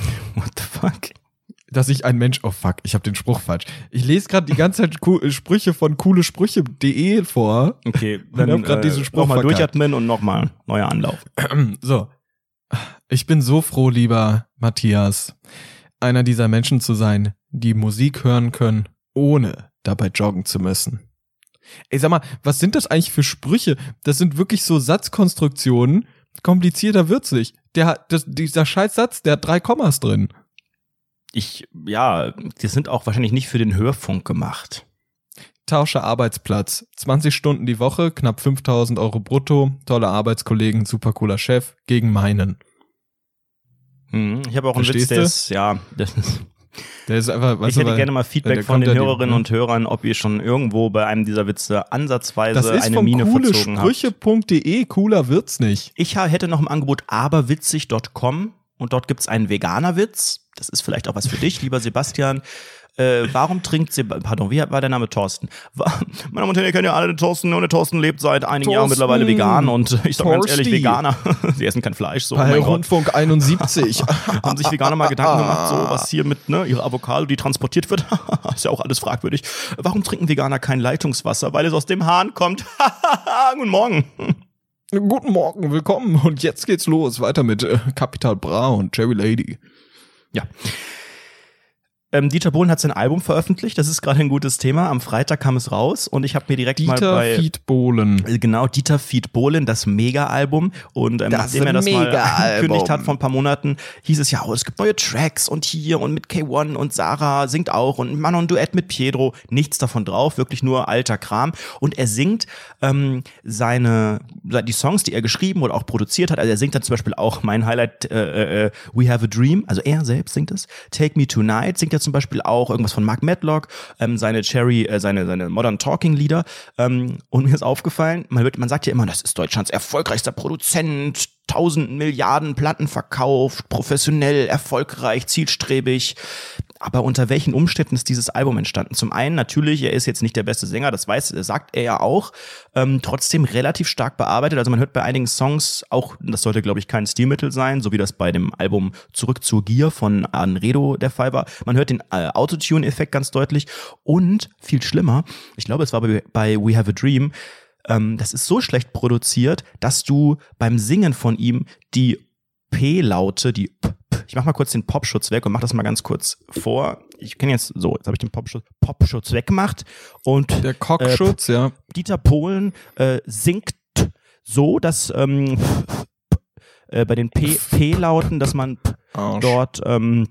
[LAUGHS] What the fuck? Dass ich ein Mensch, oh fuck, ich habe den Spruch falsch. Ich lese gerade die ganze Zeit äh, Sprüche von coolesprüche.de vor. Okay, dann grad äh, diesen Spruch nochmal durchatmen und nochmal neuer Anlauf. [CLEARS THROAT] So. Ich bin so froh, lieber Matthias, einer dieser Menschen zu sein, die Musik hören können, ohne dabei joggen zu müssen. Ey, sag mal, was sind das eigentlich für Sprüche? Das sind wirklich so Satzkonstruktionen. Komplizierter wird's nicht. Der hat, das, dieser Scheißsatz, der hat drei Kommas drin. Ich, ja, die sind auch wahrscheinlich nicht für den Hörfunk gemacht. Tausche Arbeitsplatz. 20 Stunden die Woche, knapp 5000 Euro brutto, tolle Arbeitskollegen, super cooler Chef, gegen meinen. Hm, ich habe auch einen Witz, Verstehst der ist, ja, das ist einfach, ich du, hätte weil- gerne mal Feedback von den ja die- Hörerinnen ne? und Hörern, ob ihr schon irgendwo bei einem dieser Witze ansatzweise eine Mine verzogen habt. Sprüche.de, cooler wird's nicht. Ich hätte noch im Angebot aberwitzig.com und dort gibt's einen Veganerwitz. Das ist vielleicht auch was für dich, lieber Sebastian. Äh, warum trinkt Seb Pardon, wie war der Name Thorsten? Meine Damen und Herren, ihr kennt ja alle den Thorsten und der Thorsten lebt seit einigen Jahren Thorsten. mittlerweile vegan und ich sage ganz ehrlich. Veganer, [LAUGHS] sie essen kein Fleisch, so, oh Bei Gott. Rundfunk 71. [LAUGHS] Haben sich Veganer mal Gedanken gemacht, so was hier mit ne, ihrer Avocado, die transportiert wird, [LAUGHS] ist ja auch alles fragwürdig. Warum trinken Veganer kein Leitungswasser? Weil es aus dem Hahn kommt. Guten Morgen. Guten Morgen, willkommen. Und jetzt geht's los. Weiter mit äh, Capital Bra und Cherry Lady. Ja. Ähm, Dieter Bohlen hat sein Album veröffentlicht. Das ist gerade ein gutes Thema. Am Freitag kam es raus und ich habe mir direkt mal Dieter bei Fied Bohlen. Äh, Genau, Dieter Fied Bohlen, das Mega-Album. Und ähm, Das nachdem er das mal angekündigt hat vor ein paar Monaten, hieß es ja, oh, es gibt neue Tracks und hier und mit K1 und Sarah singt auch und Manon Duett mit Pietro. Nichts davon drauf, wirklich nur alter Kram. Und er singt ähm, seine, die Songs, die er geschrieben oder auch produziert hat. Also er singt dann zum Beispiel auch mein Highlight, äh, äh, We Have a Dream. Also er selbst singt es. Take Me Tonight singt er zum Beispiel auch irgendwas von Mark Medlock, ähm, seine Cherry, äh, seine, seine Modern Talking Lieder. Ähm, und mir ist aufgefallen, man, wird, man sagt ja immer, das ist Deutschlands erfolgreichster Produzent, tausend Milliarden Platten verkauft, professionell, erfolgreich, zielstrebig. Aber unter welchen Umständen ist dieses Album entstanden? Zum einen natürlich, er ist jetzt nicht der beste Sänger, das weiß, sagt er ja auch. Ähm, trotzdem relativ stark bearbeitet. Also man hört bei einigen Songs auch, das sollte glaube ich kein Stilmittel sein, so wie das bei dem Album Zurück zur Gier von Anredo der Fall war. Man hört den äh, Autotune-Effekt ganz deutlich und viel schlimmer, ich glaube es war bei, bei We Have a Dream, ähm, das ist so schlecht produziert, dass du beim Singen von ihm die P-Laute, die P, ich mach mal kurz den Popschutz weg und mach das mal ganz kurz vor. Ich kenne jetzt so, jetzt habe ich den Popschutz, Popschutz weggemacht und Der Cockschutz, ja. Dieter Polen äh, singt so, dass ähm, äh, bei den P-Lauten, dass man Arsch. dort ähm,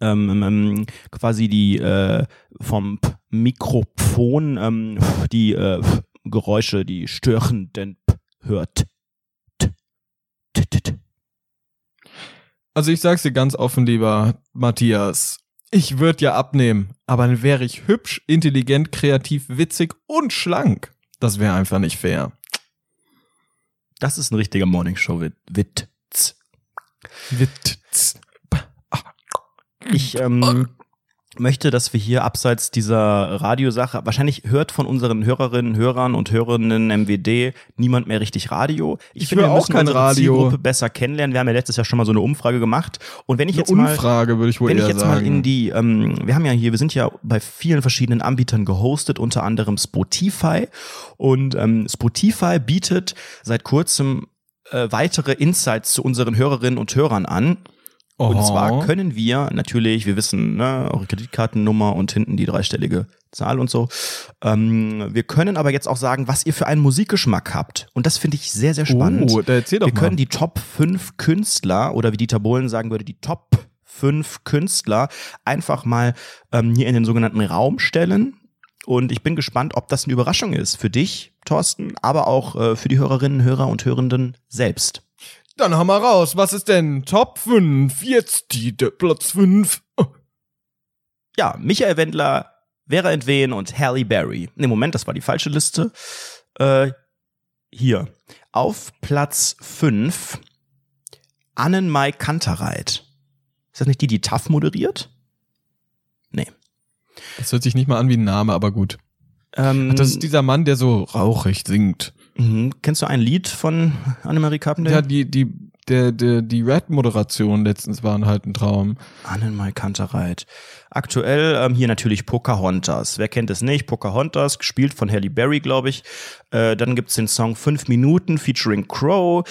ähm, ähm, quasi die äh, vom Mikrofon ähm, die äh, Geräusche, die störenden hört. Also ich sag's dir ganz offen, lieber Matthias. Ich würde ja abnehmen, aber dann wäre ich hübsch, intelligent, kreativ, witzig und schlank. Das wäre einfach nicht fair. Das ist ein richtiger Morningshow-Witz. Witz. Ich ähm, möchte, dass wir hier abseits dieser Radiosache, wahrscheinlich hört von unseren Hörerinnen, Hörern und Hörerinnen MWD niemand mehr richtig Radio. Ich finde, höre wir auch müssen unsere Radio. Zielgruppe besser kennenlernen. Wir haben ja letztes Jahr schon mal so eine Umfrage gemacht. Und wenn ich Eine jetzt mal Umfrage würde ich wohl wenn ich jetzt sagen. mal in die, ähm, wir haben ja hier, wir sind ja bei vielen verschiedenen Anbietern gehostet, unter anderem Spotify. Und ähm, Spotify bietet seit kurzem äh, weitere Insights zu unseren Hörerinnen und Hörern an. Und Oho. zwar können wir natürlich, wir wissen, ne, eure Kreditkartennummer und hinten die dreistellige Zahl und so. Ähm, wir können aber jetzt auch sagen, was ihr für einen Musikgeschmack habt. Und das finde ich sehr, sehr spannend. Oh, da erzähl doch wir mal. können die Top 5 Künstler oder wie Dieter Bohlen sagen würde, die Top 5 Künstler einfach mal ähm, hier in den sogenannten Raum stellen. Und ich bin gespannt, ob das eine Überraschung ist für dich, Thorsten, aber auch äh, für die Hörerinnen, Hörer und Hörenden selbst. Dann haben wir raus. Was ist denn Top 5? Jetzt die der Platz 5. Ja, Michael Wendler, Vera Entwehen und Halle Berry. Ne, Moment, das war die falsche Liste. Äh, hier. Auf Platz 5 Annenmai Kantereit. Ist das nicht die, die TAF moderiert? Nee. Das hört sich nicht mal an wie ein Name, aber gut. Ähm, Ach, das ist dieser Mann, der so rauchig singt. Mhm. Kennst du ein Lied von Annemarie Carpenter? Ja, die, die, der, der, die Red-Moderation letztens waren halt ein Traum. Annenmai Kantereit. Aktuell ähm, hier natürlich Pocahontas. Wer kennt es nicht? Pocahontas, gespielt von Halle Berry, glaube ich. Äh, dann gibt's den Song Fünf Minuten featuring Crow.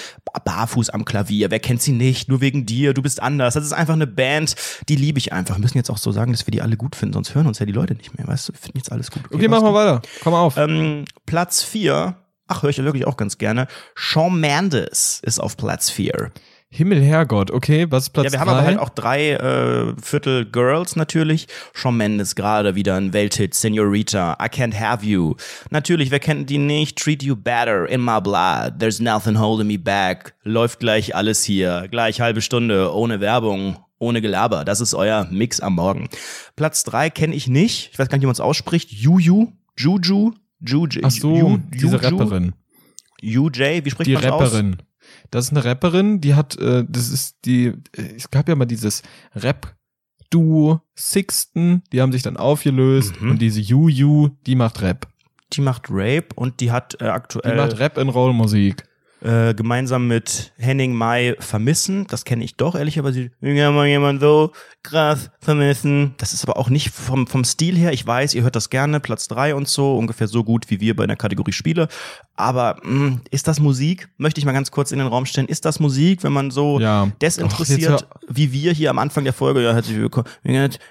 Barfuß am Klavier. Wer kennt sie nicht? Nur wegen dir. Du bist anders. Das ist einfach eine Band, die liebe ich einfach. Wir müssen jetzt auch so sagen, dass wir die alle gut finden, sonst hören uns ja die Leute nicht mehr. Weißt du, wir finden jetzt alles gut. Okay, mach mal weiter. Komm auf. Ähm, Platz vier. Ach, höre ich ja wirklich auch ganz gerne. Shawn Mendes ist auf Platz vier. Himmel, Herrgott. Okay, was ist Platz Ja, wir drei? haben aber halt auch drei äh, Viertel Girls natürlich. Shawn Mendes gerade wieder ein Welthit, Senorita, I Can't Have You. Natürlich, wer kennt die nicht? Treat You Better, In My Blood, There's Nothing Holding Me Back. Läuft gleich alles hier, gleich halbe Stunde, ohne Werbung, ohne Gelaber. Das ist euer Mix am Morgen. Platz drei kenne ich nicht. Ich weiß gar nicht, wie man es ausspricht. Juju, Juju, Juju. Ach so, Ju- diese Rapperin. UJ, wie spricht Die man aus? Rapperin. Das ist eine Rapperin, die hat, äh, das ist die, äh, es gab ja mal dieses Rap-Duo Sixten, die haben sich dann aufgelöst Mhm. und diese Yu-Yu, die macht Rap. Die macht Rape und die hat äh, Die aktuell macht Rap-and-Roll-Musik. Äh, gemeinsam mit Henning Mai vermissen. Das kenne ich doch, ehrlicherweise. Ich kann mal jemand so krass vermissen. Das ist aber auch nicht vom, vom Stil her. Ich weiß, ihr hört das gerne, Platz drei und so, ungefähr so gut wie wir bei der Kategorie Spiele. Aber mh, ist das Musik? Möchte ich mal ganz kurz in den Raum stellen. Ist das Musik, wenn man so Ja. desinteressiert, Ach, wie wir hier am Anfang der Folge, ja, herzlich willkommen,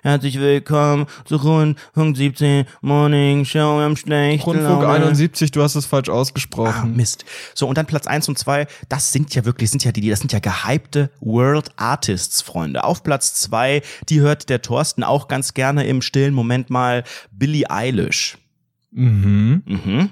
herzlich willkommen zu Rundfunk 17 Morning Show am schlechten Rundfunk Laune. 71, du hast es falsch Ah, ausgesprochen. Mist. So, und dann Platz eins und zwei das sind ja wirklich, sind ja die, das sind ja gehypte World Artists, Freunde. Auf Platz zwei die hört der Thorsten auch ganz gerne im stillen Moment mal Billie Eilish. mhm. Mhm.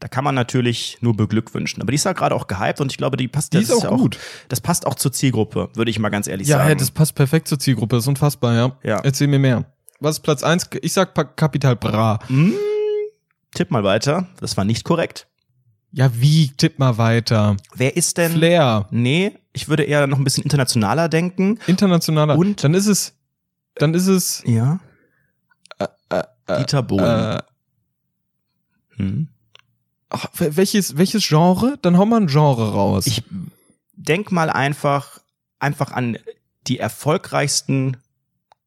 Da kann man natürlich nur beglückwünschen. Aber die ist ja gerade auch gehypt und ich glaube, die passt Die das ist auch ja gut. das passt auch zur Zielgruppe, würde ich mal ganz ehrlich Ja, sagen. hey, das passt perfekt zur Zielgruppe, das ist unfassbar, ja. Ja. Erzähl mir mehr. Was ist Platz eins? Ich sag Capital Bra. Hm, tipp mal weiter. Das war nicht korrekt. Ja, wie? Tipp mal weiter. Wer ist denn? Flair. Nee, ich würde eher noch ein bisschen internationaler denken. Internationaler. Und- dann ist es, dann ist es, Ja. äh, Dieter Bohlen. äh, Hm. ach, wel- welches, welches Genre? Dann hau mal ein Genre raus. Ich denk mal einfach, einfach an die erfolgreichsten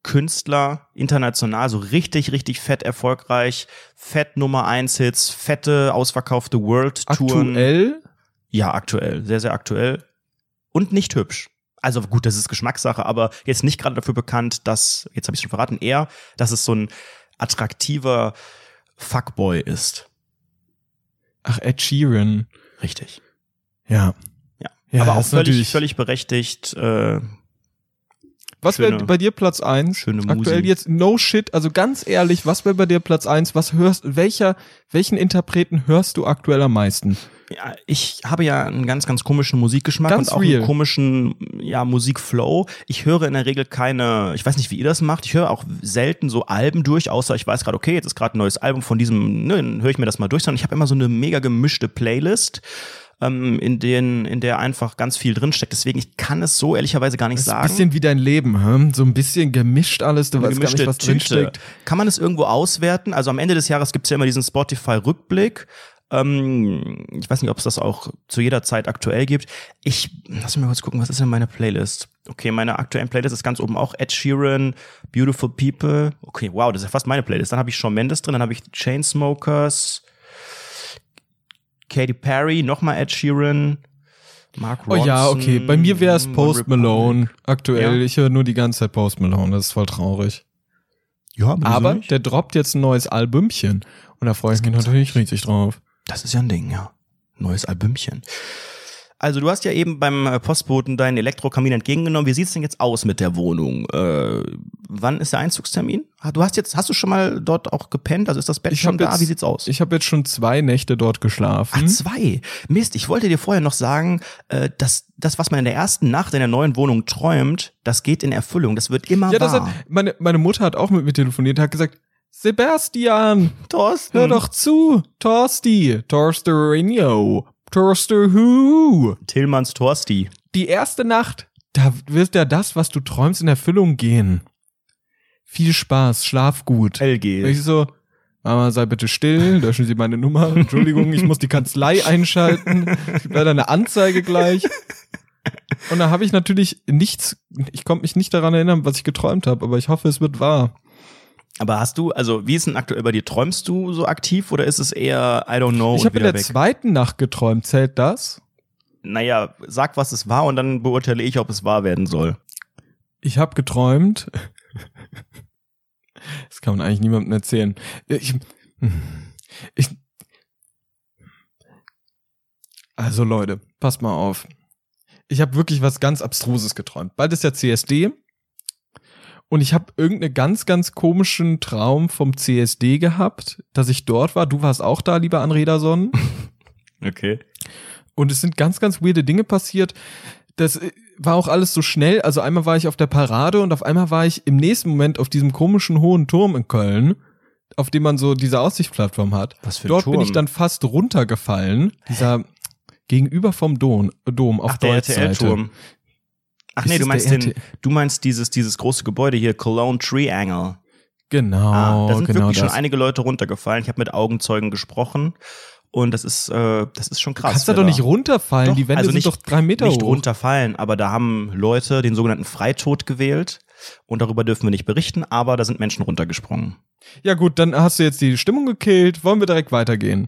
Künstler international, so richtig, richtig fett erfolgreich, fett Nummer eins Hits, fette, ausverkaufte World-Touren. Aktuell? Ja, aktuell, sehr, sehr aktuell. Und nicht hübsch. Also gut, das ist Geschmackssache, aber jetzt nicht gerade dafür bekannt, dass, jetzt habe ich schon verraten, eher, dass es so ein attraktiver Fuckboy ist. Ach, Ed Sheeran. Richtig. Ja. Ja. Aber auch völlig, natürlich- völlig berechtigt, äh, Was wäre bei dir Platz eins? schöne Aktuell Musi. jetzt no shit, also ganz ehrlich, was wäre bei dir Platz eins? Was hörst, welcher, welchen Interpreten hörst du aktuell am meisten? Ja, ich habe ja einen ganz, ganz komischen Musikgeschmack Ganz und auch real. einen komischen ja, Musikflow. Ich höre in der Regel keine, ich weiß nicht, wie ihr das macht, ich höre auch selten so Alben durch, außer ich weiß gerade, okay, jetzt ist gerade ein neues Album von diesem, ne, dann höre ich mir das mal durch, sondern ich habe immer so eine mega gemischte Playlist. Ähm, in, den, in der einfach ganz viel drinsteckt. Deswegen, ich kann es so ehrlicherweise gar nicht Das ist ein sagen. bisschen wie dein Leben, hm? so ein bisschen gemischt alles, du weißt gar nicht, was Tüte. drinsteckt. Kann man es irgendwo auswerten? Also am Ende des Jahres gibt es ja immer diesen Spotify-Rückblick. Ähm, ich weiß nicht, ob es das auch zu jeder Zeit aktuell gibt. Ich, lass mich mal kurz gucken, was ist denn meine Playlist? Okay, meine aktuellen Playlist ist ganz oben auch Ed Sheeran, Beautiful People. Okay, wow, das ist ja fast meine Playlist. Dann habe ich Shawn Mendes drin, dann habe ich Chainsmokers, Katy Perry, nochmal Ed Sheeran, Mark Oh Ronson. ja, okay. Bei mir wäre es Post. Malone aktuell. Ja. Ich höre nur die ganze Zeit Post Malone, das ist voll traurig. Ja, Aber der droppt jetzt ein neues Albümchen. Und da freue ich mich natürlich riesig drauf. Das ist ja ein Ding, ja. Neues Albümchen. Also du hast ja eben beim äh, Postboten deinen Elektrokamin entgegengenommen. Wie sieht's denn jetzt aus mit der Wohnung? Äh, wann ist der Einzugstermin? Du hast jetzt, hast du schon mal dort auch gepennt? Also ist das Bett Ich schon da? jetzt- Wie sieht's aus? Ich habe jetzt schon zwei Nächte dort geschlafen. Ach, zwei. Mist, ich wollte dir vorher noch sagen, äh, dass das, was man in der ersten Nacht in der neuen Wohnung träumt, das geht in Erfüllung. Das wird immer ja, das wahr. hat, meine, meine Mutter hat auch mit mir telefoniert, hat gesagt, Sebastian, Thorsten. hör doch zu, Torsti, Torsterino, Torster Who. Tillmanns Torsti. Die erste Nacht, da wird ja das, was du träumst, in Erfüllung gehen. Viel Spaß, schlaf gut. LG. Ich so, Mama, sei bitte still, löschen Sie meine Nummer. [LAUGHS] Entschuldigung, ich muss die Kanzlei einschalten. Es gibt leider eine Anzeige gleich. Und da habe ich natürlich nichts, ich konnte mich nicht daran erinnern, was ich geträumt habe, aber ich hoffe, es wird wahr. Aber hast du, also wie ist denn aktuell bei dir? Träumst du so aktiv oder ist es eher, I don't know, ich habe in der weg? zweiten Nacht geträumt, zählt das? Naja, sag, was es war und dann beurteile ich, ob es wahr werden soll. Ich habe geträumt. Das kann man eigentlich niemandem erzählen. Ich, ich, also Leute, passt mal auf. Ich habe wirklich was ganz Abstruses geträumt. Bald ist ja CSD. Und ich habe irgendeinen ganz, ganz komischen Traum vom CSD gehabt, dass ich dort war. Du warst auch da, lieber Anrederson. [LAUGHS] Okay. Und es sind ganz, ganz weirde Dinge passiert. Das äh, war auch alles so schnell. Also einmal war ich auf der Parade und auf einmal war ich im nächsten Moment auf diesem komischen hohen Turm in Köln, auf dem man so diese Aussichtsplattform hat. Was für ein Dort Turm? bin ich dann fast runtergefallen. Dieser gegenüber vom Dom, Dom auf Ach, der Deutschseite. RTL-Turm. Ach nee, du meinst den, du meinst dieses, dieses große Gebäude hier, Cologne Triangle. Genau, Ah, da sind genau wirklich das. schon einige Leute runtergefallen. Ich habe mit Augenzeugen gesprochen und das ist, äh, das ist schon du krass. kannst da doch nicht runterfallen. Doch, Die Wände also sind nicht- doch drei Meter nicht hoch. runterfallen, aber da haben Leute den sogenannten Freitod gewählt und darüber dürfen wir nicht berichten, aber da sind Menschen runtergesprungen. Ja gut, dann hast du jetzt die Stimmung gekillt. Wollen wir direkt weitergehen?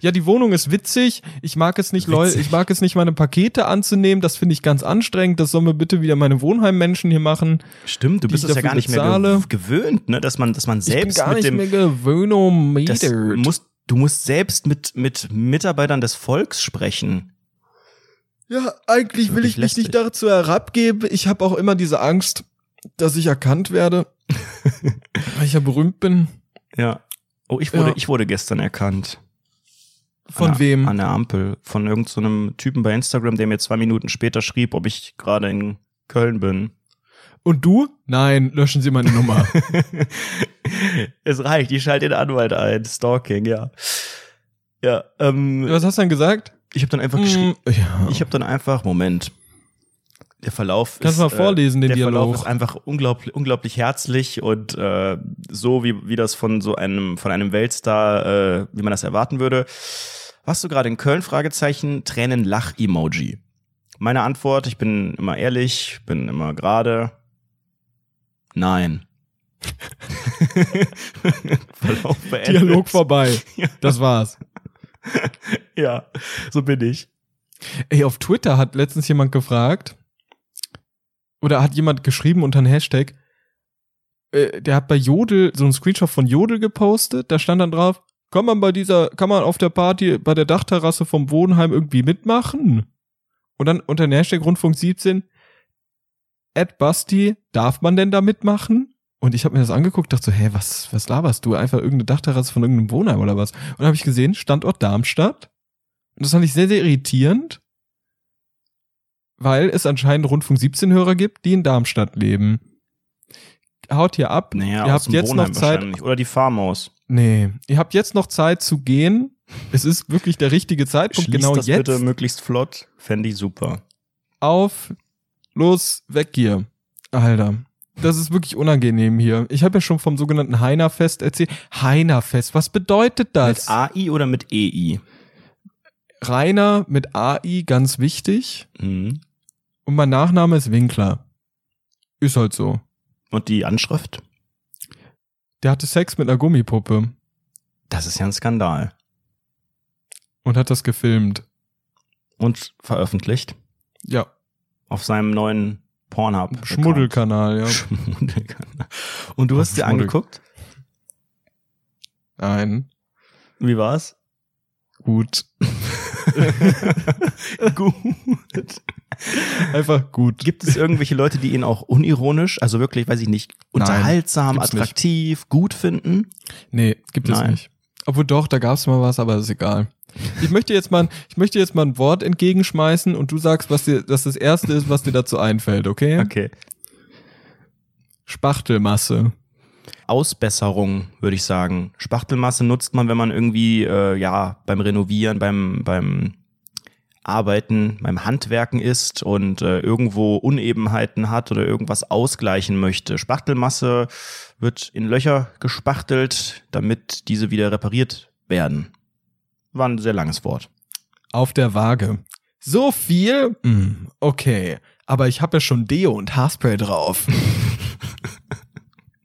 Ja, die Wohnung ist witzig. Ich mag es nicht, Leute, ich mag es nicht, meine Pakete anzunehmen. Das finde ich ganz anstrengend. Das sollen wir bitte wieder meine Wohnheimmenschen hier machen. Stimmt, du bist es ja gar nicht mehr bezahle. gew- gewöhnt, ne, dass man, dass man ich bin selbst gar mit nicht dem, mehr gewöhnometert. musst, du musst selbst mit, mit Mitarbeitern des Volks sprechen. Ja, eigentlich will ich mich nicht lästig. dazu herabgeben. Ich habe auch immer diese Angst, dass ich erkannt werde, [LAUGHS] weil ich ja berühmt bin. Ja. Oh, ich wurde, Ja. ich wurde gestern erkannt. Von an der, wem? An der Ampel. Von irgendeinem Typen bei Instagram, der mir zwei Minuten später schrieb, ob ich gerade in Köln bin. Und du? Nein, löschen Sie meine Nummer. [LAUGHS] es reicht, ich schalte den Anwalt ein. Stalking, ja. Ja, ähm, Was hast du denn gesagt? ich habe dann einfach geschrieben. Mm, ja. Ich habe dann einfach, Moment. Der Verlauf Kannst ist, mal vorlesen, den der Dialog. Verlauf ist einfach unglaublich, unglaublich herzlich und äh, so wie, wie das von so einem von einem Weltstar, äh, wie man das erwarten würde. Warst du gerade in Köln? Fragezeichen. Tränen Lach Emoji. Meine Antwort: Ich bin immer ehrlich, bin immer gerade. Nein. [LAUGHS] Verlauf beendet. Dialog vorbei. [LAUGHS] Das war's. Ja, so bin ich. Ey, auf Twitter hat letztens jemand gefragt, oder hat jemand geschrieben unter einem Hashtag, äh, der hat bei Jodel so einen Screenshot von Jodel gepostet, da stand dann drauf, kann man bei dieser, kann man auf der Party bei der Dachterrasse vom Wohnheim irgendwie mitmachen? Und dann unter dem Hashtag Rundfunk 17, Ed Basti, darf man denn da mitmachen? Und ich habe mir das angeguckt, dachte so, hä, was, was laberst du? Einfach irgendeine Dachterrasse von irgendeinem Wohnheim oder was? Und dann habe ich gesehen, Standort Darmstadt. Und das fand ich sehr, sehr irritierend, weil es anscheinend Rundfunk 17 Hörer gibt, die in Darmstadt leben. Haut hier ab. Naja, ihr habt jetzt Wohnheim noch Zeit. Oder die Farmaus. Nee, ihr habt jetzt noch Zeit zu gehen. Es ist wirklich der richtige Zeitpunkt, Schließt genau das jetzt. bitte möglichst flott. Fände ich super. Auf, los, weg hier. Alter. Das ist wirklich unangenehm hier. Ich habe ja schon vom sogenannten Heinerfest erzählt. Heinerfest, was bedeutet das? Mit AI oder mit EI? Rainer mit AI, ganz wichtig. Mhm. Und mein Nachname ist Winkler. Ist halt so. Und die Anschrift? Der hatte Sex mit einer Gummipuppe Das ist ja ein Skandal. und hat das gefilmt. Und veröffentlicht Ja, auf seinem neuen Pornhub. Schmuddelkanal, ja. Schmuddelkanal. Und du hast dir angeguckt? Nein, Wie war's? gut. [LAUGHS] gut. Einfach gut. Gibt es irgendwelche Leute, die ihn auch unironisch, also wirklich, weiß ich nicht, unterhaltsam, nicht. attraktiv, gut finden? Nee, gibt es Nein. nicht. Obwohl doch, da gab's mal was, aber ist egal. Ich möchte jetzt mal, ich möchte jetzt mal ein Wort entgegenschmeißen und du sagst, was dir, das das erste ist, was dir dazu einfällt, okay? Okay. Spachtelmasse. Ausbesserung, würde ich sagen. Spachtelmasse nutzt man, wenn man irgendwie, äh, ja, beim Renovieren, beim, beim Arbeiten, beim Handwerken ist und äh, irgendwo Unebenheiten hat oder irgendwas ausgleichen möchte. Spachtelmasse wird in Löcher gespachtelt, damit diese wieder repariert werden. War ein sehr langes Wort. Auf der Waage. So viel? Hm, okay. Aber ich habe ja schon Deo und Haarspray drauf. [LAUGHS]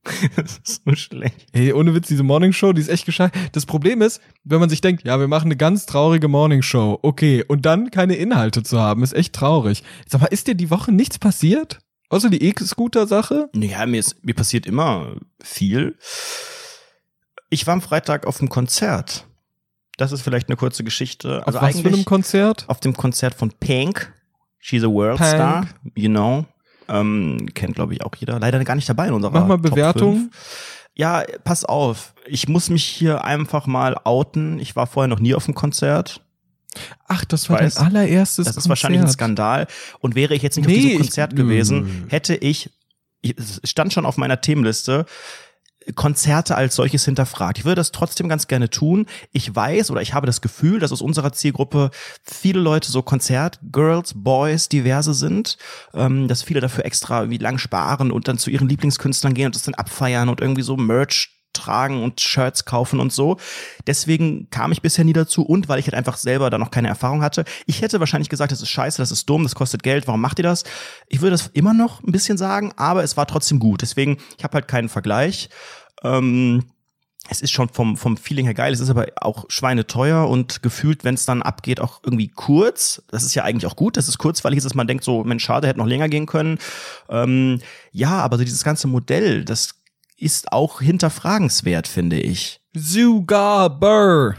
[LAUGHS] das ist so schlecht. Ey, ohne Witz, diese Morningshow, die ist echt gescheit. Das Problem ist, wenn man sich denkt, ja, wir machen eine ganz traurige Morningshow, okay, und dann keine Inhalte zu haben, ist echt traurig. Sag mal, ist dir die Woche nichts passiert? Außer die E-Scooter-Sache? Ja, mir, ist, mir passiert immer viel. Ich war am Freitag auf einem Konzert. Das ist vielleicht eine kurze Geschichte. Also Auf was für einem Konzert? auf dem Konzert von Pink. She's a World Star, Pink. you know. Ähm, kennt, glaube ich, auch jeder. Leider gar nicht dabei in unserer Mach mal Bewertung. 5. Ja, pass auf. Ich muss mich hier einfach mal outen. Ich war vorher noch nie auf einem Konzert. Ach, das war weiß, dein allererstes Das ist Konzert. wahrscheinlich ein Skandal. Und wäre ich jetzt nicht Nee, auf diesem ich- Konzert gewesen, hätte ich, ich- es stand schon auf meiner Themenliste, Konzerte als solches hinterfragt. Ich würde das trotzdem ganz gerne tun. Ich weiß oder ich habe das Gefühl, dass aus unserer Zielgruppe viele Leute so Konzertgirls, Boys, diverse sind, ähm, dass viele dafür extra wie lang sparen und dann zu ihren Lieblingskünstlern gehen und das dann abfeiern und irgendwie so Merch tragen und Shirts kaufen und so. Deswegen kam ich bisher nie dazu und weil ich halt einfach selber da noch keine Erfahrung hatte. Ich hätte wahrscheinlich gesagt, das ist scheiße, das ist dumm, das kostet Geld, warum macht ihr das? Ich würde das immer noch ein bisschen sagen, aber es war trotzdem gut. Deswegen, ich habe halt keinen Vergleich. Ähm, es ist schon vom, vom Feeling her geil, es ist aber auch schweineteuer und gefühlt, wenn es dann abgeht, auch irgendwie kurz. Das ist ja eigentlich auch gut, dass es kurzweilig ist, dass man denkt, so, Mensch, schade, hätte noch länger gehen können. Ähm, ja, aber so dieses ganze Modell, das ist auch hinterfragenswert, finde ich. Zugaber.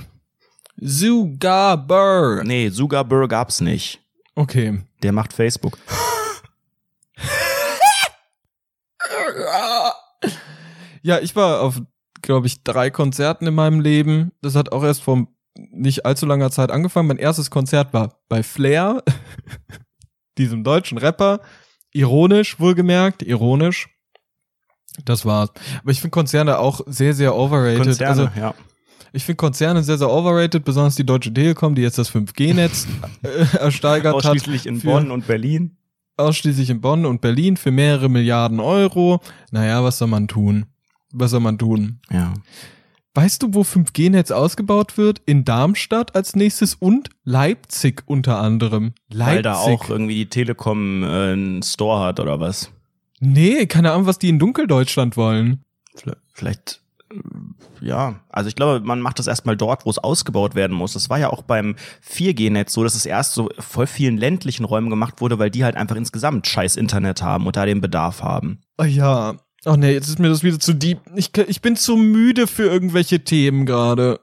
Zugaber. Nee, Zugaber gab's nicht. Okay. Der macht Facebook. [LAUGHS] Ja, ich war auf, glaube ich, drei Konzerten in meinem Leben. Das hat auch erst vor nicht allzu langer Zeit angefangen. Mein erstes Konzert war bei Flair, [LAUGHS] diesem deutschen Rapper. Ironisch, wohlgemerkt, ironisch. Das war's. Aber ich finde Konzerne auch sehr, sehr overrated. Konzerne, Also ja. ich finde Konzerne sehr, sehr overrated, besonders die Deutsche Telekom, die jetzt das 5G-Netz äh, [LAUGHS] ersteigert hat. Ausschließlich in Bonn und Berlin. ausschließlich in Bonn und Berlin für mehrere Milliarden Euro. Naja, was soll man tun? Was soll man tun? Ja. Weißt du, wo 5G-Netz ausgebaut wird? In Darmstadt als nächstes und Leipzig unter anderem. Leipzig. Weil da auch irgendwie die Telekom äh, einen Store hat oder was. Nee, keine Ahnung, was die in Dunkeldeutschland wollen. Vielleicht- äh, ja. Also ich glaube, man macht das erstmal dort, wo es ausgebaut werden muss. Das war ja auch beim 4G-Netz so, dass es erst so voll vielen ländlichen Räumen gemacht wurde, weil die halt einfach insgesamt scheiß Internet haben und da den Bedarf haben. Oh ja. Oh nee, jetzt ist mir das wieder zu deep. Ich, ich bin zu müde für irgendwelche Themen gerade.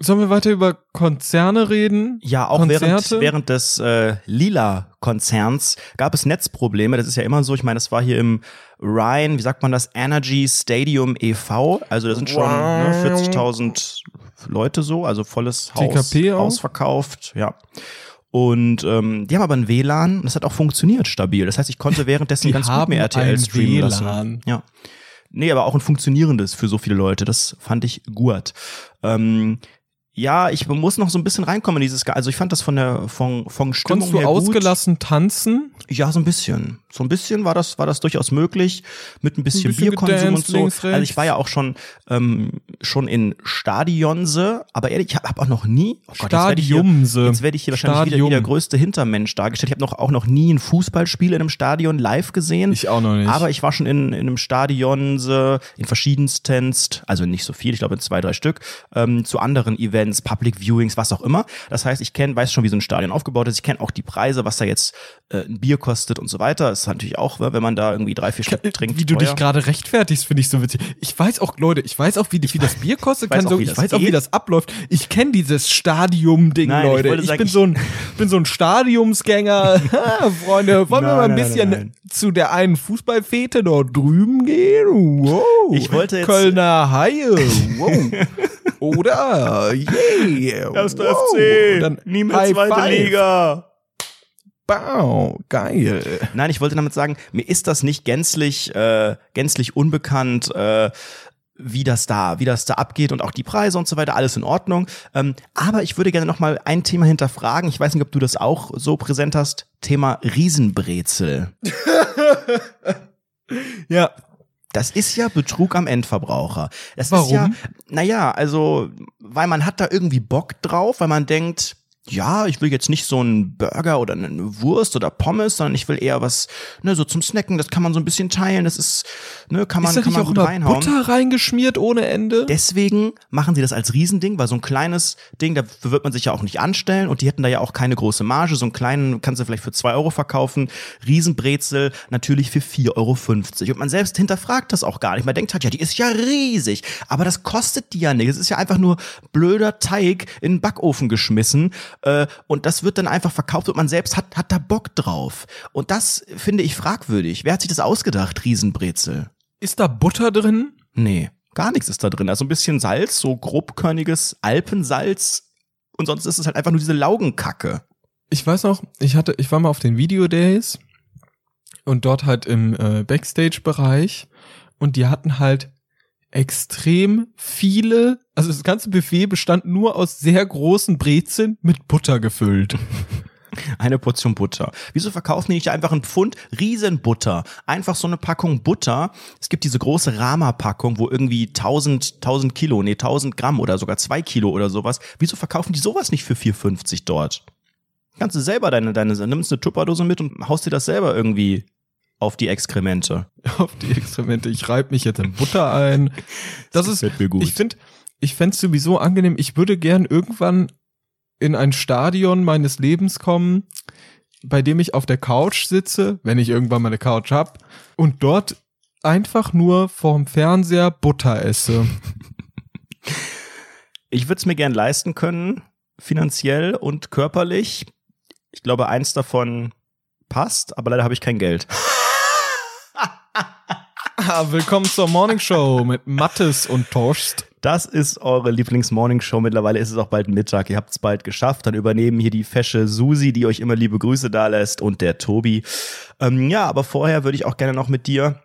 Sollen wir weiter über Konzerne reden? Ja, auch während, während des äh, Lila-Konzerns gab es Netzprobleme. Das ist ja immer so. Ich meine, das war hier im Rhein, wie sagt man das, Energy Stadium e.V. Also da sind schon ne, 40.000 Leute so, also volles Haus TKP auch? ausverkauft. Ja. Und ähm, die haben aber ein WLAN und das hat auch funktioniert stabil. Das heißt, ich konnte [LAUGHS] währenddessen Die ganz gut mir RTL streamen WLAN. lassen. Ja. Nee, aber auch ein funktionierendes für so viele Leute. Das fand ich gut. Ähm, ja, ich muss noch so ein bisschen reinkommen in dieses, Ge- also ich fand das von der, von, von Stimmung Konntest du her ausgelassen tanzen? gut. Ja, so ein bisschen. So ein bisschen war das, war das durchaus möglich. Mit ein bisschen, bisschen Bierkonsum und so. links. Also ich war ja auch schon, ähm, schon in Stadionse, aber ehrlich, ich habe hab auch noch nie, oh Gott, jetzt werde ich hier, Stadiumse. Werde ich hier wahrscheinlich wieder, Stadium. wieder der größte Hintermensch dargestellt. Ich habe noch auch noch nie ein Fußballspiel in einem Stadion live gesehen. Ich auch noch nicht. Aber ich war schon in, in einem Stadion, so, in verschiedenstenst, also nicht so viel, ich glaube in zwei, drei Stück, ähm, zu anderen Events, Public Viewings, was auch immer. Das heißt, ich kenn, weiß schon, wie so ein Stadion aufgebaut ist. Ich kenne auch die Preise, was da jetzt äh, ein Bier kostet und so weiter. Es ist natürlich auch, wenn man da irgendwie drei, vier Stück trinkt. Wie du teuer. dich gerade rechtfertigst, finde ich so witzig. Ich weiß auch, Leute, ich weiß auch, wie, wie das Bier kostet. weiß kann auch, so, wie ich das weiß auch, wie das abläuft. Ich kenne dieses Stadium-Ding, ich Leute. wollte Ich, sagen, bin ich- so ein, bin so ein Stadiumsgänger. [LAUGHS] [LAUGHS] Freunde, wollen wir Nein, mal ein bisschen nein, nein. zu der einen Fußballfete dort drüben gehen? Wow. Ich wollte jetzt- Kölner Haie. Wow. [LAUGHS] Oder, yeah. Erster wow. FC, dann nie mehr High zweite Five. Liga. Wow, geil. Nein, ich wollte damit sagen, mir ist das nicht gänzlich, äh, gänzlich unbekannt, äh, wie das da, wie das da abgeht und auch die Preise und so weiter, alles in Ordnung. Ähm, aber ich würde gerne noch mal ein Thema hinterfragen. Ich weiß nicht, ob du das auch so präsent hast. Thema Riesenbrezel. [LAUGHS] Ja, Das ist ja Betrug am Endverbraucher. Das Warum? ist ja, naja, also, weil man hat da irgendwie Bock drauf, weil man denkt, ja, ich will jetzt nicht so einen Burger oder eine Wurst oder Pommes, sondern ich will eher was, ne, so zum Snacken, das kann man so ein bisschen teilen, das ist, ne, kann man, ist da kann man auch gut reinhauen. Butter reingeschmiert ohne Ende? Deswegen machen sie das als Riesending, weil so ein kleines Ding, dafür wird man sich ja auch nicht anstellen und die hätten da ja auch keine große Marge. So einen kleinen kannst du vielleicht für zwei Euro verkaufen. Riesenbrezel natürlich für 4,50 Euro. Und man selbst hinterfragt das auch gar nicht. Man denkt halt, ja, die ist ja riesig. Aber das kostet die ja nicht. Es ist ja einfach nur blöder Teig in den Backofen geschmissen. Äh, und das wird dann einfach verkauft und man selbst hat, hat da Bock drauf. Und das finde ich fragwürdig. Wer hat sich das ausgedacht, Riesenbrezel? Ist da Butter drin? Nee, gar nichts ist da drin. Also ein bisschen Salz, so grobkörniges Alpensalz. Und sonst ist es halt einfach nur diese Laugenkacke. Ich weiß noch, ich hatte, ich war mal auf den Video Days und dort halt im äh, Backstage-Bereich und die hatten halt extrem viele, also das ganze Buffet bestand nur aus sehr großen Brezeln mit Butter gefüllt. [LAUGHS] Eine Portion Butter. Wieso verkaufen die nicht einfach einen Pfund Riesenbutter? Einfach so eine Packung Butter. Es gibt diese große Rama-Packung, wo irgendwie 1000, 1000 Kilo, nee, 1000 Gramm oder sogar zwei Kilo oder sowas. Wieso verkaufen die sowas nicht für 4,50 dort? Kannst du selber deine, deine, nimmst eine Tupperdose mit und haust dir das selber irgendwie auf die Exkremente. [LAUGHS] auf die Exkremente. Ich reibe mich jetzt in Butter ein. Das, ist, gefällt mir gut. ich finde, ich fände sowieso angenehm. Ich würde gern irgendwann in ein Stadion meines Lebens kommen, bei dem ich auf der Couch sitze, wenn ich irgendwann mal eine Couch hab, und dort einfach nur vorm Fernseher Butter esse. [LAUGHS] Ich würde es mir gern leisten können, finanziell und körperlich. Ich glaube, eins davon passt, aber leider habe ich kein Geld. [LAUGHS] Ah, willkommen zur Morning Show mit Mattes und Torst. Das ist eure Lieblings-Morning-Show. Mittlerweile ist es auch bald Mittag. Ihr habt es bald geschafft. Dann übernehmen hier die fesche Susi, die euch immer liebe Grüße dalässt und der Tobi. Ähm, ja, aber vorher würde ich auch gerne noch mit dir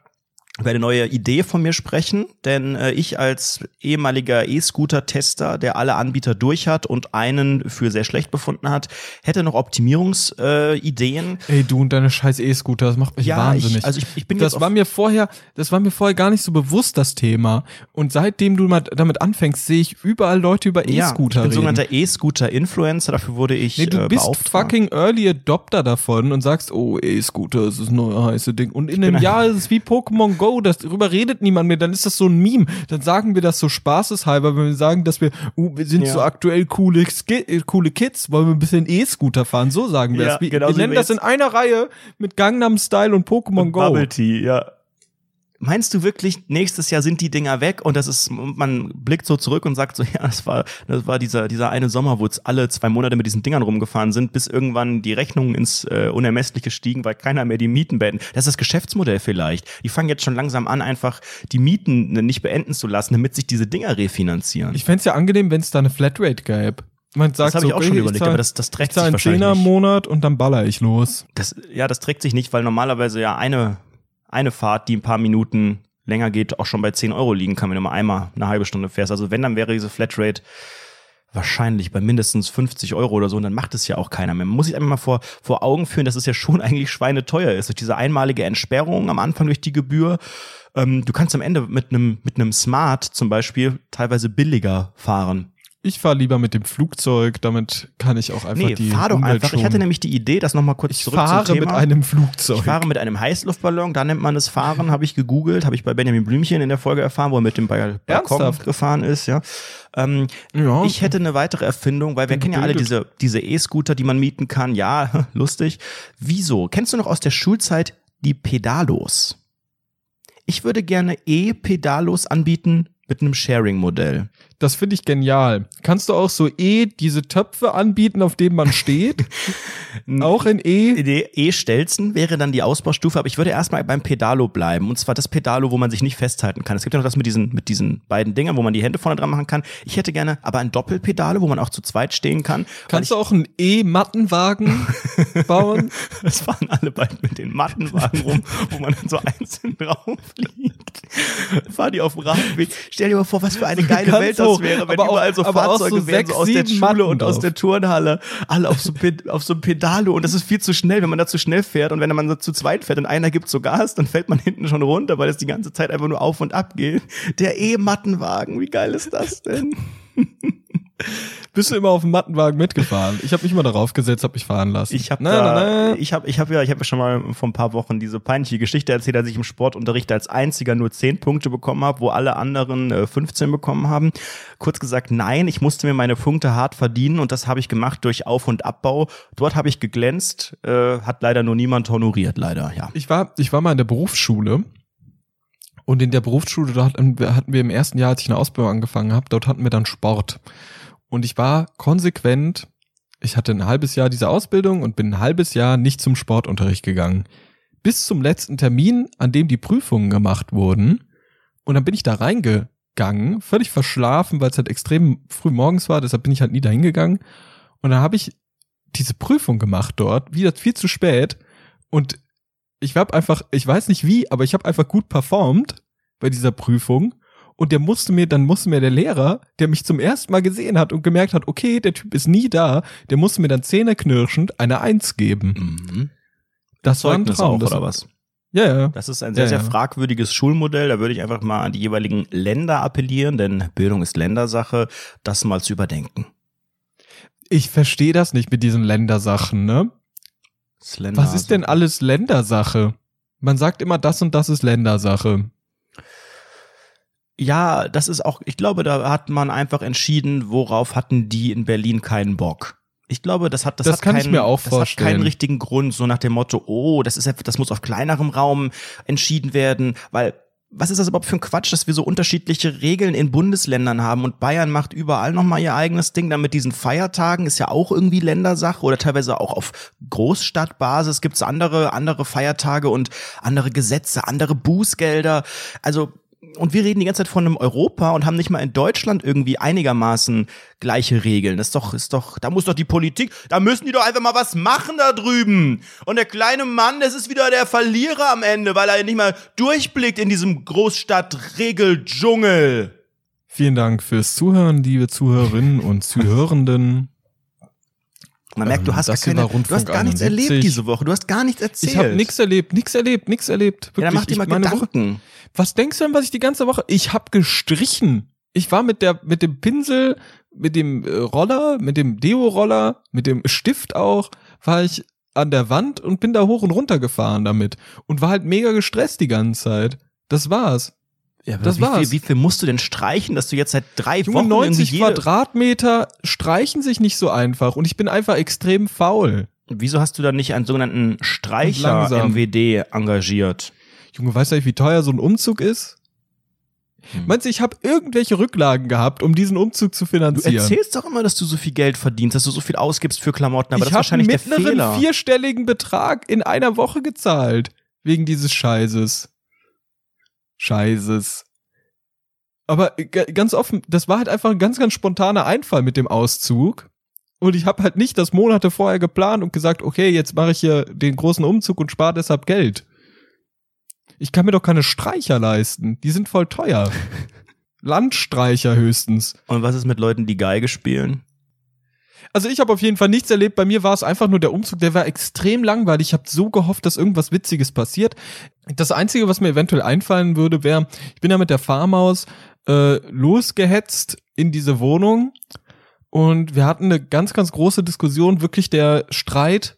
über eine neue Idee von mir sprechen, denn äh, ich als ehemaliger E-Scooter-Tester, der alle Anbieter durch hat und einen für sehr schlecht befunden hat, hätte noch Optimierungsideen. Äh. Ey, du und deine scheiß E-Scooter, das macht mich Ja, wahnsinnig. ich, also ich, ich bin das war mir vorher, das war mir vorher gar nicht so bewusst, das Thema. Und seitdem du mal damit anfängst, sehe ich überall Leute über ja, E-Scooter ich bin sogenannter E-Scooter-Influencer, dafür wurde ich Nee, du äh, bist beauftragt. fucking Early Adopter davon und sagst, oh, E-Scooter, das ist das neue heiße Ding. Und in einem ein- Jahr ist es wie Pokémon Go, das, darüber redet niemand mehr, dann ist das so ein Meme. Dann sagen wir das so spaßeshalber, wenn wir sagen, dass wir, uh, wir sind Ja. so aktuell coole, äh, coole Kids, wollen wir ein bisschen E-Scooter fahren, so sagen wir Ja, es. Wir, genau wir nennen das in einer Reihe mit Gangnam Style und Pokémon Go. Bubble Tea, ja. Meinst du wirklich, nächstes Jahr sind die Dinger weg und das ist, man blickt so zurück und sagt so, [LAUGHS] ja, das war, das war dieser, dieser eine Sommer, wo jetzt alle zwei Monate mit diesen Dingern rumgefahren sind, bis irgendwann die Rechnungen ins äh, Unermessliche stiegen, weil keiner mehr die Mieten beenden. Das ist das Geschäftsmodell vielleicht. Die fangen jetzt schon langsam an, einfach die Mieten nicht beenden zu lassen, damit sich diese Dinger refinanzieren. Ich fänd's ja angenehm, wenn es da eine Flatrate gäbe. Man sagt das habe so, ich auch schon überlegt, zahl- aber das, das ich trägt sich zahle einen wahrscheinlich Zehner im. Monat und dann baller ich los. Das, ja, das trägt sich nicht, weil normalerweise ja eine, eine Fahrt, die ein paar Minuten länger geht, auch schon bei 10 Euro liegen kann, wenn du mal einmal eine halbe Stunde fährst. Also wenn, dann wäre diese Flatrate wahrscheinlich bei mindestens 50 Euro oder so und dann macht es ja auch keiner mehr. Man muss sich einfach mal vor, vor Augen führen, dass es ja schon [LAUGHS] eigentlich schweineteuer ist. Durch diese einmalige Entsperrung am Anfang durch die Gebühr. Ähm, du kannst am Ende mit einem mit einem Smart zum Beispiel teilweise billiger fahren. Ich fahre lieber mit dem Flugzeug, damit kann ich auch einfach Nee, die fahr doch Umwelt einfach. Ich hatte nämlich die Idee, das nochmal kurz ich zurück fahre zum Thema. mit einem Flugzeug. Ich fahre mit einem Heißluftballon, da nennt man es Fahren, habe ich gegoogelt, habe ich bei Benjamin Blümchen in der Folge erfahren, wo er mit dem Bal- Balkon Ernsthaft? gefahren ist, ja. Ähm, ja, ich hätte eine weitere Erfindung, weil wir Bin kennen ja alle gebildet. diese diese E-Scooter, die man mieten kann. Ja, [LAUGHS] lustig. Wieso? Kennst du noch aus der Schulzeit die Pedalos. Ich würde gerne E-Pedalos anbieten mit einem Sharing-Modell. Das finde ich genial. Kannst du auch so eh diese Töpfe anbieten, auf denen man steht? [LAUGHS] auch in E? E-Stelzen wäre dann die Ausbaustufe, aber ich würde erstmal beim Pedalo bleiben. Und zwar das Pedalo, wo man sich nicht festhalten kann. Es gibt ja noch das mit diesen, mit diesen beiden Dingern, wo man die Hände vorne dran machen kann. Ich hätte gerne aber ein Doppelpedalo, wo man auch zu zweit stehen kann. Kannst du auch einen E-Mattenwagen [LAUGHS] bauen? Das fahren alle beiden mit den Mattenwagen rum, wo man dann so einzeln [LAUGHS] drauf liegt. Fahr die auf dem Radweg. Stell dir mal vor, was für eine geile Welt das das wäre, wenn aber überall so Fahrzeuge so wären, so aus der Schule und aus der Turnhalle, alle auf so, auf so Pedalo und das ist viel zu schnell, wenn man da zu schnell fährt und wenn man so zu zweit fährt und einer gibt so Gas, dann fällt man [LAUGHS] hinten schon runter, weil es die ganze Zeit einfach nur auf und ab geht. Der E-Mattenwagen, wie geil ist das denn? [LAUGHS] [LAUGHS] Bist du immer auf dem Mattenwagen mitgefahren? Ich habe mich mal darauf gesetzt, habe mich fahren lassen. Ich habe da, ich habe ich habe ja, ich habe ja schon mal vor ein paar Wochen diese peinliche Geschichte erzählt, als ich im Sportunterricht als einziger nur 10 Punkte bekommen habe, wo alle anderen äh, 15 bekommen haben. Kurz gesagt, nein, ich musste mir meine Punkte hart verdienen und das habe ich gemacht durch Auf- und Abbau. Dort habe ich geglänzt, äh, hat leider nur niemand honoriert, leider, ja. Ich war ich war mal in der Berufsschule und in der Berufsschule dort hatten wir im ersten Jahr, als ich eine Ausbildung angefangen habe, dort hatten wir dann Sport. Und ich war konsequent, ich hatte ein halbes Jahr diese Ausbildung und bin ein halbes Jahr nicht zum Sportunterricht gegangen. Bis zum letzten Termin, an dem die Prüfungen gemacht wurden. Und dann bin ich da reingegangen, völlig verschlafen, weil es halt extrem früh morgens war, deshalb bin ich halt nie dahin gegangen. Und dann habe ich diese Prüfung gemacht dort, wieder viel zu spät. Und ich habe einfach, ich weiß nicht wie, aber ich habe einfach gut performt bei dieser Prüfung und der musste mir, dann musste mir der Lehrer, der mich zum ersten Mal gesehen hat und gemerkt hat, okay, der Typ ist nie da, der musste mir dann zähneknirschend eine Eins geben. Mhm. Das, war ein Traum. Auch, das oder was? Ja, ja. Das ist ein sehr, ja, sehr fragwürdiges Schulmodell. Da würde ich einfach mal an die jeweiligen Länder appellieren, denn Bildung ist Ländersache, das mal zu überdenken. Ich verstehe das nicht mit diesen Ländersachen, ne? Was ist denn alles Ländersache? Man sagt immer, das und das ist Ländersache. Ja, das ist auch, ich glaube, da hat man einfach entschieden, worauf hatten die in Berlin keinen Bock. Ich glaube, das hat das, das hat kann keinen, ich mir auch das vorstellen. hat keinen richtigen Grund, so nach dem Motto, oh, das ist das muss auf kleinerem Raum entschieden werden, weil was ist das überhaupt für ein Quatsch, dass wir so unterschiedliche Regeln in Bundesländern haben und Bayern macht überall nochmal ihr eigenes Ding. Dann mit diesen Feiertagen ist ja auch irgendwie Ländersache oder teilweise auch auf Großstadtbasis gibt's andere, andere Feiertage und andere Gesetze, andere Bußgelder. Also und wir reden die ganze Zeit von einem Europa und haben nicht mal in Deutschland irgendwie einigermaßen gleiche Regeln. Das ist doch, ist doch, da muss doch die Politik, da müssen die doch einfach mal was machen da drüben. Und der kleine Mann, das ist wieder der Verlierer am Ende, weil er nicht mal durchblickt in diesem Großstadt-Regeldschungel. Vielen Dank fürs Zuhören, liebe Zuhörerinnen und Zuhörenden. Man merkt, du ähm, hast, gar, keine, du hast gar nichts erlebt diese Woche. Du hast gar nichts erzählt. Ich habe nichts erlebt, nichts erlebt, nichts erlebt. Wirklich, ja, dann mach dir mal Gedanken. Woche, was denkst du denn, was ich die ganze Woche? Ich habe gestrichen. Ich war mit der mit dem Pinsel, mit dem äh, Roller, mit dem Deo-Roller, mit dem Stift auch, war ich an der Wand und bin da hoch und runter gefahren damit und war halt mega gestresst die ganze Zeit. Das war's. Ja, das wie war's. Viel, wie viel musst du denn streichen, dass du jetzt seit drei Junge, Wochen 90 Quadratmeter streichen sich nicht so einfach und ich bin einfach extrem faul. Wieso hast du dann nicht einen sogenannten Streicher-MWD engagiert? Junge, weißt du wie teuer so ein Umzug ist? Hm. Meinst du, ich habe irgendwelche Rücklagen gehabt, um diesen Umzug zu finanzieren? Du erzählst doch immer, dass du so viel Geld verdienst, dass du so viel ausgibst für Klamotten, aber ich das ist wahrscheinlich einen mittleren der Fehler. vierstelligen Betrag in einer Woche gezahlt. Wegen dieses Scheißes. Scheißes. Aber ganz offen, das war halt einfach ein ganz, ganz spontaner Einfall mit dem Auszug. Und ich habe halt nicht das Monate vorher geplant und gesagt, okay, jetzt mache ich hier den großen Umzug und spare deshalb Geld. Ich kann mir doch keine Streicher leisten. Die sind voll teuer. [LAUGHS] Landstreicher höchstens. Und was ist mit Leuten, die Geige spielen? Also ich habe auf jeden Fall nichts erlebt. Bei mir war es einfach nur der Umzug, der war extrem langweilig. Ich habe so gehofft, dass irgendwas Witziges passiert. Das Einzige, was mir eventuell einfallen würde, wäre, ich bin ja mit der Farmaus äh, losgehetzt in diese Wohnung und wir hatten eine ganz, ganz große Diskussion, wirklich der Streit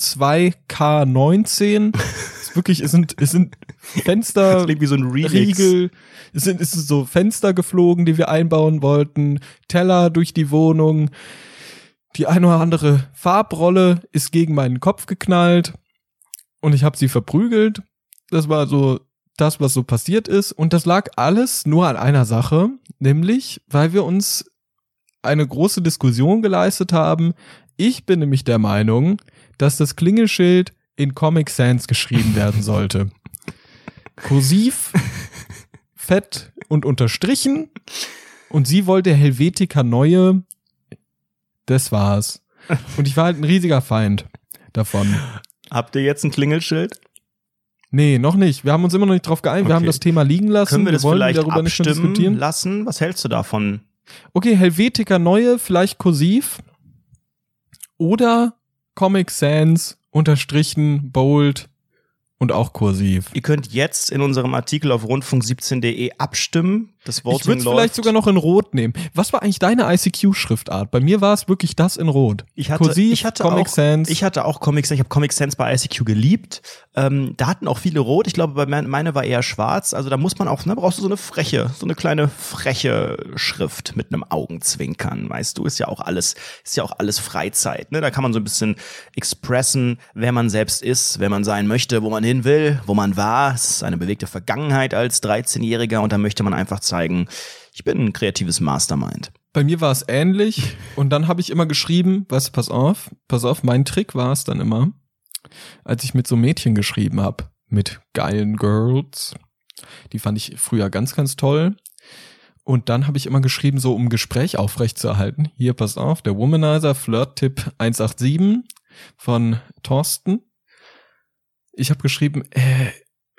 2K19. ist wirklich, es sind, es sind Fenster, das wie so ein Riegel, es sind, es sind so Fenster geflogen, die wir einbauen wollten, Teller durch die Wohnung, die eine oder andere Farbrolle ist gegen meinen Kopf geknallt und ich habe sie verprügelt. Das war so das, was so passiert ist. Und das lag alles nur an einer Sache, nämlich, weil wir uns eine große Diskussion geleistet haben. Ich bin nämlich der Meinung, dass das Klingelschild in Comic Sans geschrieben werden sollte. [LAUGHS] Kursiv, fett und unterstrichen. Und sie wollte Helvetica Neue. Das war's. Und ich war halt ein riesiger Feind davon. Habt ihr jetzt ein Klingelschild? Nee, noch nicht. Wir haben uns immer noch nicht drauf geeinigt. Wir Okay. haben das Thema liegen lassen. Können wir das wollen vielleicht darüber nicht mehr abstimmen diskutieren. lassen? Was hältst du davon? Okay, Helvetica Neue, vielleicht kursiv. Oder Comic Sans, unterstrichen, bold und auch kursiv. Ihr könnt jetzt in unserem Artikel auf rundfunk17.de abstimmen. Das Ich Voting würde es vielleicht sogar noch in Rot nehmen. Was war eigentlich deine ICQ-Schriftart? Bei mir war es wirklich das in Rot. Ich hatte, kursiv, ich hatte Comic auch, Sans. Ich hatte auch Comic Sans. Ich habe Comic Sans bei ICQ geliebt. Ähm, da hatten auch viele rot. Ich glaube, bei mein- meine war eher schwarz. Also da muss man auch, ne, brauchst du so eine freche, so eine kleine freche Schrift mit einem Augenzwinkern. Weißt du, ist ja auch alles, ist ja auch alles Freizeit. Ne? Da kann man so ein bisschen expressen, wer man selbst ist, wer man sein möchte, wo man hin will, wo man war. Es ist eine bewegte Vergangenheit als 13-Jähriger und da möchte man einfach zeigen, ich bin ein kreatives Mastermind. Bei mir war es ähnlich. Und dann habe ich immer geschrieben, weißt du, pass auf, pass auf, mein Trick war es dann immer, als ich mit so Mädchen geschrieben habe, mit geilen Girls. Die fand ich früher ganz, ganz toll. Und dann habe ich immer geschrieben, so um Gespräch aufrechtzuerhalten. Hier, pass auf, der Womanizer Flirt-Tipp 187 von Thorsten. Ich habe geschrieben, äh,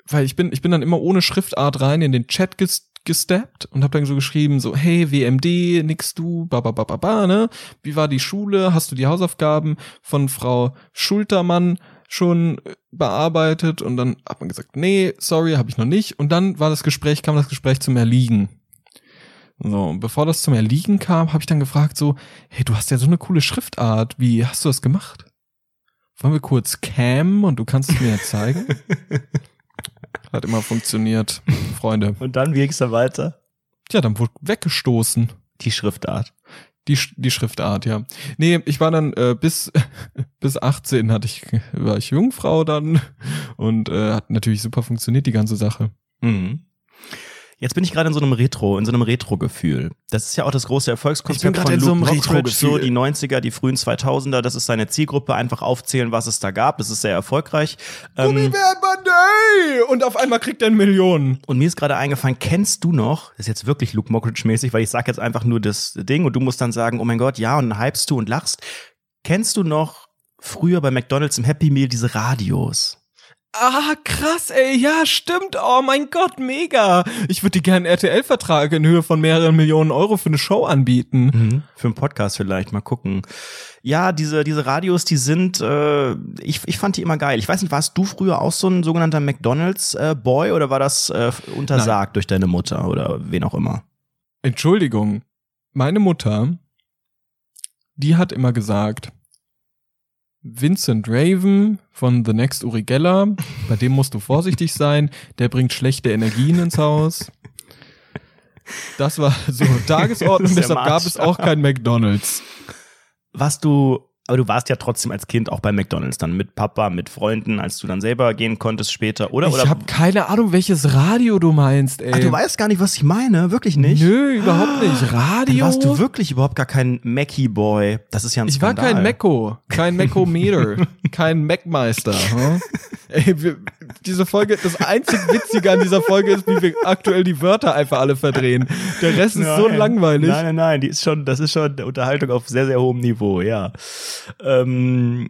weil ich bin, ich bin dann immer ohne Schriftart rein in den Chat ges gesteppt und habe dann so geschrieben, so, hey, WMD, nix du, ba, ba, ba, ba, ba, ne? Wie war die Schule? Hast du die Hausaufgaben von Frau Schultermann schon äh, bearbeitet? Und dann hat man gesagt, nee, sorry, habe ich noch nicht. Und dann war das Gespräch, kam das Gespräch zum Erliegen. So, und bevor das zum Erliegen kam, habe ich dann gefragt so, hey, du hast ja so eine coole Schriftart, wie hast du das gemacht? Wollen wir kurz cam und du kannst es mir ja zeigen? [LAUGHS] Hat immer funktioniert, Freunde. Und dann, wie ging's da weiter? Ja, dann wurde weggestoßen. Die Schriftart. Die, die Schriftart, ja. Nee, ich war dann äh, bis [LAUGHS] bis 18 hatte ich war ich Jungfrau dann und äh, hat natürlich super funktioniert die ganze Sache. Mhm. Jetzt bin ich gerade in so einem Retro, in so einem Retro-Gefühl. Das ist ja auch das große Erfolgskonzept Ich bin gerade von in so Luke einem Mockridge, so die 90er, die frühen 2000er, das ist seine Zielgruppe, einfach aufzählen, was es da gab. Das ist sehr erfolgreich. Ähm! Und auf einmal kriegt er Millionen. und mir ist gerade eingefallen, kennst du noch, das ist jetzt wirklich Luke Mockridge-mäßig, weil ich sag jetzt einfach nur das Ding und du musst dann sagen, oh mein Gott, ja, und dann hypst du und lachst. Kennst du noch früher bei McDonalds im Happy Meal diese Radios? Ah, krass, ey, ja, stimmt. Oh mein Gott, mega. Ich würde dir gerne einen RTL-Vertrag in Höhe von mehreren Millionen Euro für eine Show anbieten. Mhm. Für einen Podcast vielleicht, mal gucken. Ja, diese, diese Radios, die sind, äh, ich, ich fand die immer geil. Ich weiß nicht, warst du früher auch so ein sogenannter McDonalds-Boy oder war das äh, untersagt durch deine Mutter oder wen auch immer? Entschuldigung, meine Mutter, die hat immer gesagt, Vincent Raven von The Next Uri Geller, bei dem musst du vorsichtig sein, der bringt schlechte Energien ins Haus. Das war so [LAUGHS] Tagesordnung, deshalb gab es auch kein McDonalds. Warst du, aber du warst ja trotzdem als Kind auch bei McDonalds, dann mit Papa, mit Freunden, als du dann selber gehen konntest später, oder? Ich habe keine Ahnung, welches Radio du meinst, ey. Ach, du weißt gar nicht, was ich meine, wirklich nicht? Nö, überhaupt nicht. Dann Radio? warst du wirklich überhaupt gar kein Mackie-Boy. Das ist ja ein Ich war Skandal. kein Mecko, kein Meckometer, [LAUGHS] kein Mac-Meister. Hm? Ey, wir, diese Folge, das einzig Witzige an dieser Folge ist, wie wir aktuell die Wörter einfach alle verdrehen. Der Rest ist so Nein. langweilig. Nein, nein, nein, die ist schon, das ist schon eine Unterhaltung auf sehr, sehr hohem Niveau, ja. Ähm,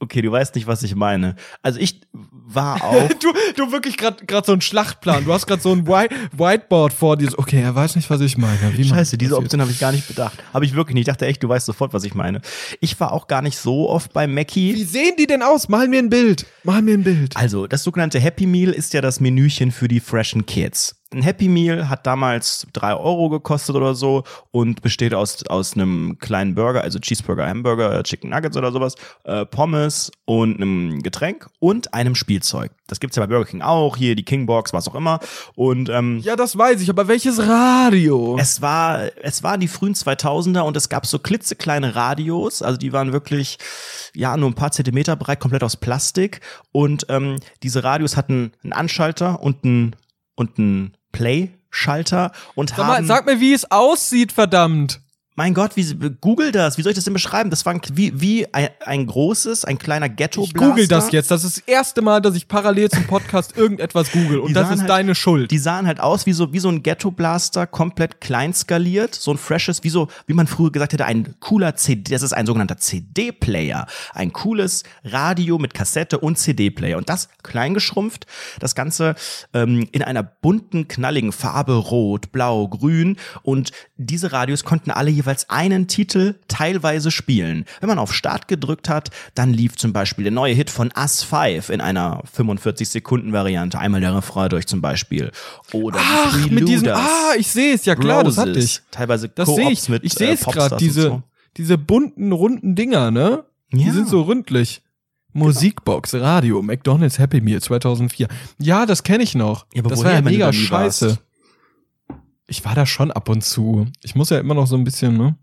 okay, du weißt nicht, was ich meine. Also ich war [LAUGHS] auch. Du, du wirklich gerade gerade so einen Schlachtplan. Du hast gerade so ein White, Whiteboard vor dir. So, Okay, er weiß nicht, was ich meine. Wie Scheiße, diese? Option habe ich gar nicht bedacht. Habe ich wirklich nicht. Ich dachte echt, du weißt sofort, was ich meine. Ich war auch gar nicht so oft bei Mackie. Wie sehen die denn aus? Mal mir ein Bild. Mal mir ein Bild. Also, das sogenannte Happy Meal ist ja das Menüchen für die freshen Kids. Ein Happy Meal hat damals drei Euro gekostet oder so und besteht aus, aus einem kleinen Burger, also Cheeseburger, Hamburger, Chicken Nuggets oder sowas, äh, Pommes und einem Getränk und einem Spielzeug. Das gibt's ja bei Burger King auch, hier die Kingbox, was auch immer. Und ähm, Ja, das weiß ich, aber welches Radio? es war, es waren die frühen 2000er und es gab so klitzekleine Radios, also die waren wirklich, ja, nur ein paar Zentimeter breit, komplett aus Plastik. Und ähm, diese Radios hatten einen Anschalter und einen, und einen Play-Schalter und sag, mal, haben. sag mir, wie es aussieht, verdammt. Mein Gott, wie Google das? Wie soll ich das denn beschreiben? Das war ein, wie, wie ein, ein großes, ein kleiner ghetto Ich google das jetzt. Das ist das erste Mal, dass ich parallel zum Podcast [LAUGHS] irgendetwas google. Und das ist halt- deine Schuld. Die sahen halt aus wie so, wie so ein Ghetto-Blaster, komplett klein skaliert, so ein freshes, wie so, wie man früher gesagt hätte, ein cooler CD, das ist ein sogenannter CD-Player. Ein cooles Radio mit Kassette und CD-Player. Und das klein geschrumpft, das Ganze ähm, in einer bunten, knalligen Farbe, rot, blau, grün. Und diese Radios konnten alle jeweils einen Titel teilweise spielen. Wenn man auf Start gedrückt hat, dann lief zum Beispiel der neue Hit von Us 5 in einer 45-Sekunden-Variante. Einmal der Refrain durch zum Beispiel. Oder Ach, die mit diesem. Ah, ich sehe es. Ja klar, das hatte ich. Teilweise Das sehe ich. mit ich sehe äh, es Popstars gerade. Diese, so. diese bunten, runden Dinger, ne? Die Ja. sind so ründlich. Musikbox, Radio, McDonald's Happy Meal 2004. Ja, das kenne ich noch. Ja, aber das woher, war ja mega scheiße. warst? Ich war da schon ab und zu. Ich muss ja immer noch so ein bisschen, ne?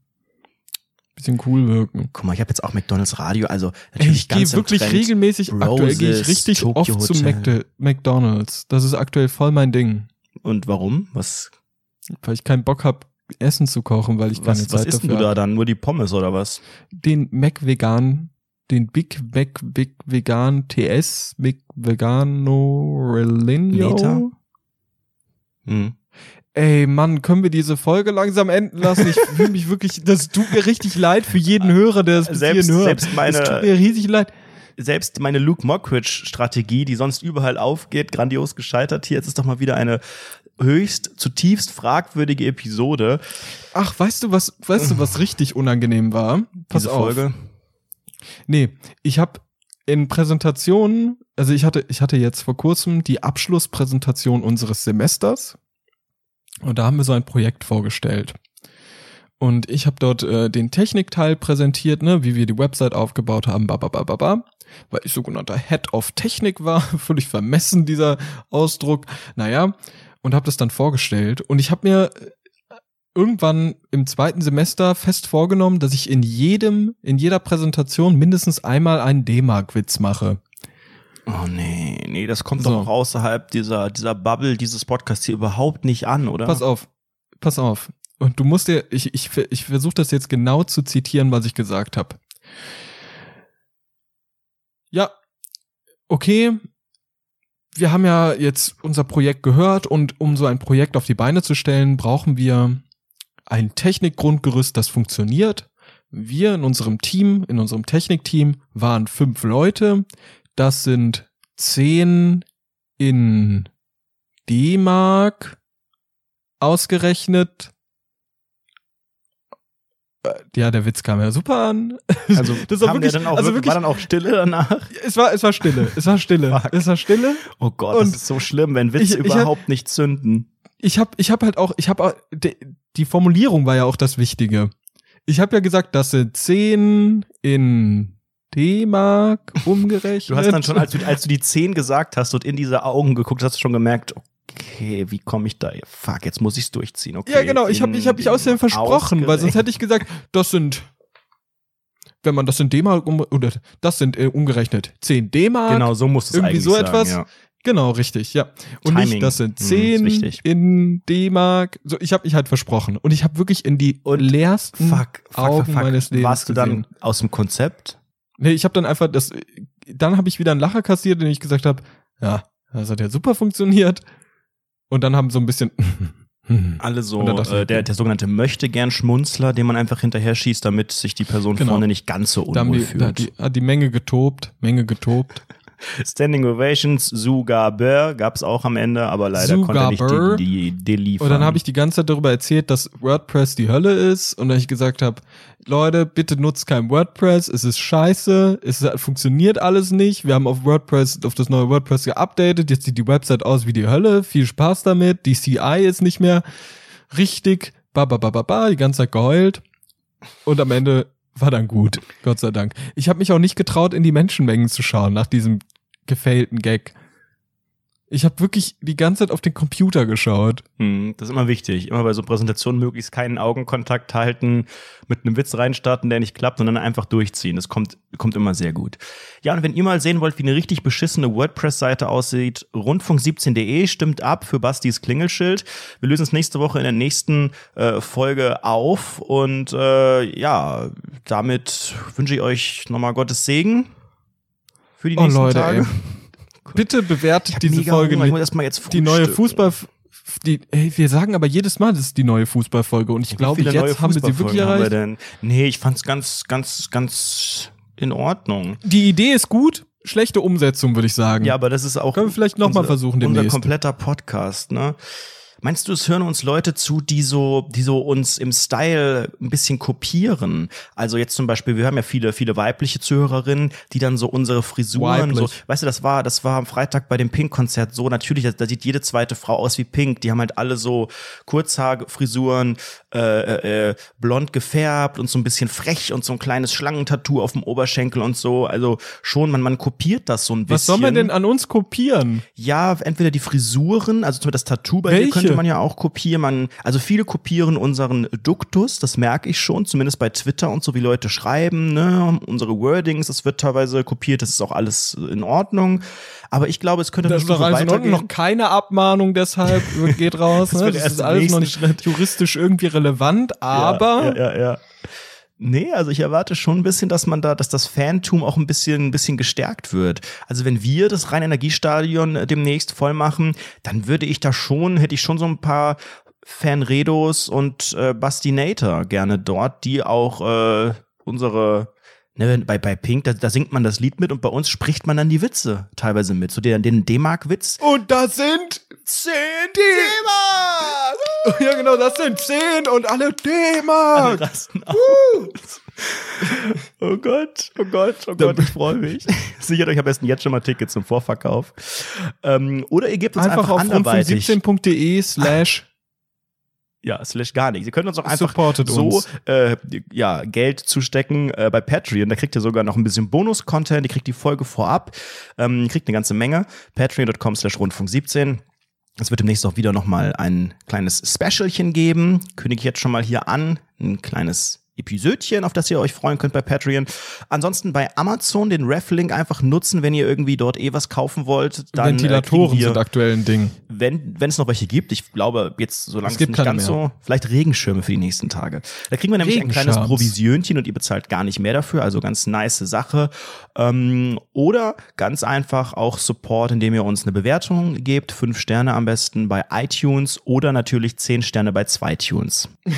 Bisschen cool wirken. Guck mal, ich habe jetzt auch McDonalds Radio, also natürlich ich gehe ganz im wirklich Trend. regelmäßig, aktuell gehe ich Roses, richtig Tokyo oft Hotel. Macde- McDonald's. Das ist aktuell voll mein Ding. Und warum? Was, Weil ich keinen Bock hab, Essen zu kochen, weil ich keine was, was Zeit isst denn dafür du da dann? Nur die Pommes oder was? Den Mac Vegan, den Big Mac Big Vegan TS Big Vegano Relinio. Meta? Hm. Ey, Mann, können wir diese Folge langsam enden lassen? Ich fühle mich wirklich, das tut mir richtig leid für jeden Hörer, der das bis Selbst- hierhin hört. selbst meine- Es tut mir riesig leid. Selbst meine Luke Mockridge-Strategie, die sonst überall aufgeht, grandios gescheitert. Hier, jetzt ist doch mal wieder eine höchst, zutiefst fragwürdige Episode. Ach, weißt du, was, weißt du, was richtig unangenehm war? Pass diese auf. Folge. Nee, ich habe in Präsentationen, also ich hatte, ich hatte jetzt vor kurzem die Abschlusspräsentation unseres Semesters und da haben wir so ein Projekt vorgestellt. Und ich habe dort äh, den Technikteil präsentiert, ne, wie wir die Website aufgebaut haben, ba, ba, ba, ba, ba, weil ich sogenannter Head of Technik war, [LAUGHS] völlig vermessen dieser Ausdruck. Naja, und habe das dann vorgestellt und ich habe mir äh, irgendwann im zweiten Semester fest vorgenommen, dass ich in jedem, in jeder Präsentation mindestens einmal einen D-Mark-Witz mache. Oh nee, nee, das kommt So. doch auch außerhalb dieser, dieser Bubble dieses Podcasts hier überhaupt nicht an, oder? Pass auf, pass auf. Und du musst dir, ich, ich, ich versuche das jetzt genau zu zitieren, was ich gesagt habe. Ja, okay. Wir haben ja jetzt unser Projekt gehört und um so ein Projekt auf die Beine zu stellen, brauchen wir ein Technikgrundgerüst, das funktioniert. Wir in unserem Team, in unserem Technikteam waren fünf Leute. Das sind zehn in D-Mark ausgerechnet. Äh, Ja, der Witz kam ja super an. Also, [LAUGHS] Das war wirklich- wir dann auch, also wirklich, war dann auch Stille danach? Es war, es war Stille. Es war Stille. [LAUGHS] Fuck. es war Stille. Oh Gott, Und das ist so schlimm, wenn Witze ich hab- überhaupt nicht zünden. Ich hab, ich hab halt auch, ich hab auch, die, die Formulierung war ja auch das Wichtige. Ich habe ja gesagt, das sind 10 in D-Mark [LAUGHS] umgerechnet. Du hast dann schon, als du, als du die 10 gesagt hast und in diese Augen geguckt hast, du schon gemerkt, okay, wie komme ich da? Fuck, jetzt muss ich's durchziehen. Okay, Ja, genau, ich habe ich hab mich außerdem versprochen, weil sonst hätte ich gesagt, das sind, wenn man das in D-Mark, um, oder das sind äh, umgerechnet 10 D-Mark. Genau, so muss es irgendwie so sagen, etwas. Ja. Genau, richtig, ja. Und Timing. nicht, das sind Hm, ist 10 wichtig. in D-Mark. So, ich habe mich halt versprochen. Und ich habe wirklich in die Und leersten Fuck, fuck, Augen fuck, fuck. meines Lebens Warst du dann gesehen. aus dem Konzept? Nee, ich habe dann einfach das, dann habe ich wieder einen Lacher kassiert, den ich gesagt habe, ja, das hat ja super funktioniert. Und dann haben so ein bisschen, [LAUGHS] Alle so, äh, der, der sogenannte möchte gern Schmunzler, den man einfach hinterher schießt, damit sich die Person Genau. vorne nicht ganz so da haben unwohl die, da fühlt. hat die, hat die Menge getobt, Menge getobt. Standing Ovations, Zugaber gab's auch am Ende, aber leider konnte er nicht die, die, die liefern. Und dann habe ich die ganze Zeit darüber erzählt, dass WordPress die Hölle ist und dann ich gesagt habe, Leute, bitte nutzt kein WordPress, es ist scheiße, es funktioniert alles nicht. Wir haben auf WordPress, auf das neue WordPress geupdatet, jetzt sieht die Website aus wie die Hölle, viel Spaß damit, die CI ist nicht mehr richtig, ba ba ba ba ba, die ganze Zeit geheult und am Ende war dann gut, Gott sei Dank. Ich habe mich auch nicht getraut, in die Menschenmengen zu schauen nach diesem gefailten Gag. Ich habe wirklich die ganze Zeit auf den Computer geschaut. Hm, das ist immer wichtig. Immer bei so Präsentationen möglichst keinen Augenkontakt halten, mit einem Witz reinstarten, der nicht klappt dann einfach durchziehen. Das kommt, kommt immer sehr gut. Ja, und wenn ihr mal sehen wollt, wie eine richtig beschissene WordPress-Seite aussieht, rundfunk17.de stimmt ab für Bastis Klingelschild. Wir lösen es nächste Woche in der nächsten äh, Folge auf und äh, ja, damit wünsche ich euch nochmal Gottes Segen für die Oh nächsten Leute, Tage. ey. Bitte bewertet diese Folge Hunger. Ich nicht. muss erst mal jetzt Die neue. Fußball, die, ey, wir sagen aber jedes Mal, das ist die neue Fußballfolge und ich glaube, jetzt haben wir sie wirklich haben wir erreicht. denn? Nee, ich fand's ganz, ganz, ganz in Ordnung. Die Idee ist gut, schlechte Umsetzung, würde ich sagen. Ja, aber das ist auch Können wir vielleicht noch mal unser- versuchen unser demnächst. kompletter Podcast, ne? Meinst du, es hören uns Leute zu, die so, die so uns im Style ein bisschen kopieren? Also jetzt zum Beispiel, wir haben ja viele, viele weibliche Zuhörerinnen, die dann so unsere Frisuren, so, weißt du, das war, das war am Freitag bei dem Pink-Konzert so, natürlich, da, da sieht jede zweite Frau aus wie Pink, die haben halt alle so Kurzhaarfrisuren, äh, äh, äh, blond gefärbt und so ein bisschen frech und so ein kleines Schlangentattoo auf dem Oberschenkel und so, also schon, man, man kopiert das so ein bisschen. Was soll man denn an uns kopieren? Ja, entweder die Frisuren, also zum Beispiel das Tattoo bei dir Welche? könnte man ja auch kopieren. Man, also viele kopieren unseren Duktus, das merke ich schon, zumindest bei Twitter und so, wie Leute schreiben, ne, unsere Wordings, das wird teilweise kopiert, das ist auch alles in Ordnung. Aber ich glaube, es könnte Das in Ordnung, weitergehen. noch keine Abmahnung deshalb [LAUGHS] geht raus. Das ne? Das ist alles noch nicht juristisch irgendwie relevant, aber Ja, ja, ja, ja. Nee, also ich erwarte schon ein bisschen, dass man da, dass das Fantum auch ein bisschen, ein bisschen gestärkt wird. Also wenn wir das Rhein-Energiestadion demnächst voll machen, dann würde ich da schon, hätte ich schon so ein paar Fanredos und äh, Bastinator gerne dort, die auch äh, unsere Ne, bei, bei Pink, da, da singt man das Lied mit und bei uns spricht man dann die Witze teilweise mit. So den, den D-Mark-Witz. Und das sind zehn D-Mark! [LAUGHS] Ja, genau, das sind zehn und alle D-Mark! aus. Oh Gott, oh Gott, oh Gott, ich freue mich. [LAUGHS] Sichert euch am besten jetzt schon mal Tickets zum Vorverkauf. Ähm, oder ihr gebt uns Einfach einfach, auf anderweitig. rundfunk17.de slash Ja, slash gar nicht. Ihr könnt uns auch einfach Supportet so. Äh, ja, Geld zustecken äh, bei Patreon. Da kriegt ihr sogar noch ein bisschen Bonus-Content. Ihr kriegt die Folge vorab. Ähm, ihr kriegt eine ganze Menge. Patreon.com slash Rundfunk17. Es wird demnächst auch wieder noch mal ein kleines Specialchen geben. Kündige ich jetzt schon mal hier an. Ein kleines Episödchen, auf das ihr euch freuen könnt bei Patreon. Ansonsten bei Amazon den Ref-Link einfach nutzen, wenn ihr irgendwie dort eh was kaufen wollt. Dann, äh, Ventilatoren wir, sind aktuell ein Ding. wenn, wenn es noch welche gibt, ich glaube jetzt so lange Es gibt nicht keine ganz mehr. so, vielleicht Regenschirme für die nächsten Tage. Da kriegen wir nämlich ein kleines. Provisionchen und ihr bezahlt gar nicht mehr dafür, also ganz nice Sache. Ähm, oder ganz einfach auch Support, indem ihr uns eine Bewertung gebt, fünf Sterne am besten bei iTunes oder natürlich zehn Sterne bei zweitunes. [LAUGHS]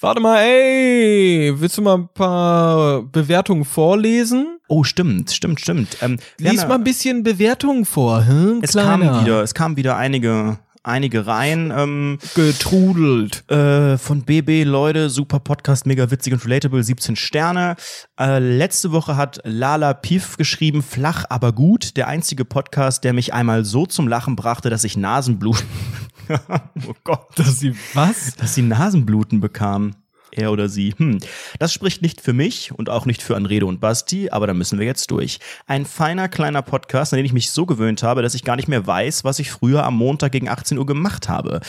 Warte mal, ey, willst du mal ein paar Bewertungen vorlesen? Oh, stimmt, stimmt, stimmt. Ähm, Lies mal ein bisschen Bewertungen vor, hm? es Kleiner. kamen wieder, es kamen wieder einige, einige rein. Ähm, getrudelt. Äh, von BB, Leute, super Podcast, mega witzig und relatable, 17 Sterne. Äh, letzte Woche hat Lala Piff geschrieben, flach, aber gut. Der einzige Podcast, der mich einmal so zum Lachen brachte, dass ich Nasenbluten, [LAUGHS] oh Gott, Dass sie was? dass sie Nasenbluten bekam. Er oder sie. Hm. Das spricht nicht für mich und auch nicht für Anrede und Basti, aber da müssen wir jetzt durch. Ein feiner kleiner Podcast, an den ich mich so gewöhnt habe, dass ich gar nicht mehr weiß, was ich früher am Montag gegen 18 Uhr gemacht habe.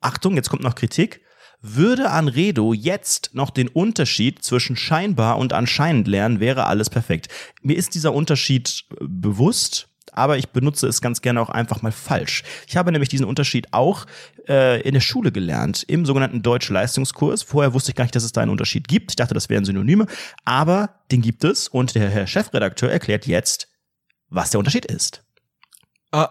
Achtung, jetzt kommt noch Kritik. Würde Anredo jetzt noch den Unterschied zwischen scheinbar und anscheinend lernen, wäre alles perfekt. Mir ist dieser Unterschied äh, bewusst, aber ich benutze es ganz gerne auch einfach mal falsch. Ich habe nämlich diesen Unterschied auch äh, in der Schule gelernt, im sogenannten Deutsch-Leistungskurs. Vorher wusste ich gar nicht, dass es da einen Unterschied gibt. Ich dachte, das wären Synonyme, aber den gibt es und der Herr Chefredakteur erklärt jetzt, was der Unterschied ist. Ah.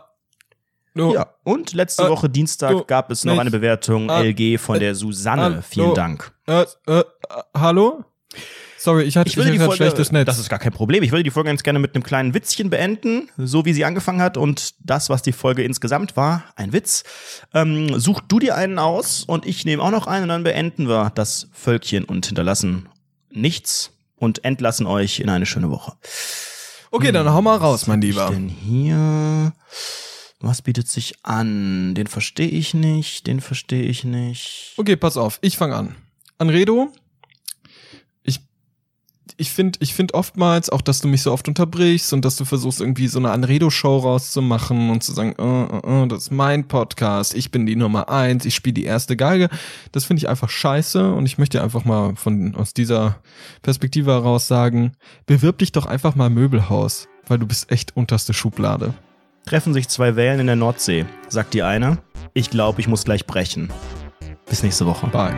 No. Ja, und letzte Äh, Woche Dienstag du, gab es noch nicht. eine Bewertung Ah, LG von der Susanne. ah, Vielen so. Dank. Äh, äh, äh, hallo? Sorry, ich hatte, Ich würde die hatte Folge, schlechtes Netz. das ist gar kein Problem. Ich würde die Folge ganz gerne mit einem kleinen Witzchen beenden, so wie sie angefangen hat und das, was die Folge insgesamt war, ein Witz. Ähm, such du dir einen aus und ich nehme auch noch einen und dann beenden wir das Völkchen und hinterlassen nichts und entlassen euch in eine schöne Woche. okay, dann hau mal raus, mein Was Lieber. ich denn hier? Was bietet sich an? Den verstehe ich nicht, den verstehe ich nicht. Okay, pass auf, ich fange an. Anredo, ich, ich finde ich find oftmals auch, dass du mich so oft unterbrichst und dass du versuchst, irgendwie so eine Anredo-Show rauszumachen und zu sagen, äh, äh, äh, das ist mein Podcast, ich bin die Nummer eins, ich spiele die erste Geige. Das finde ich einfach scheiße und ich möchte einfach mal von aus dieser Perspektive heraus sagen, bewirb dich doch einfach mal Möbelhaus, weil du bist echt unterste Schublade. Treffen sich zwei Wellen in der Nordsee, sagt die eine. Ich glaube, ich muss gleich brechen. Bis nächste Woche. Bye.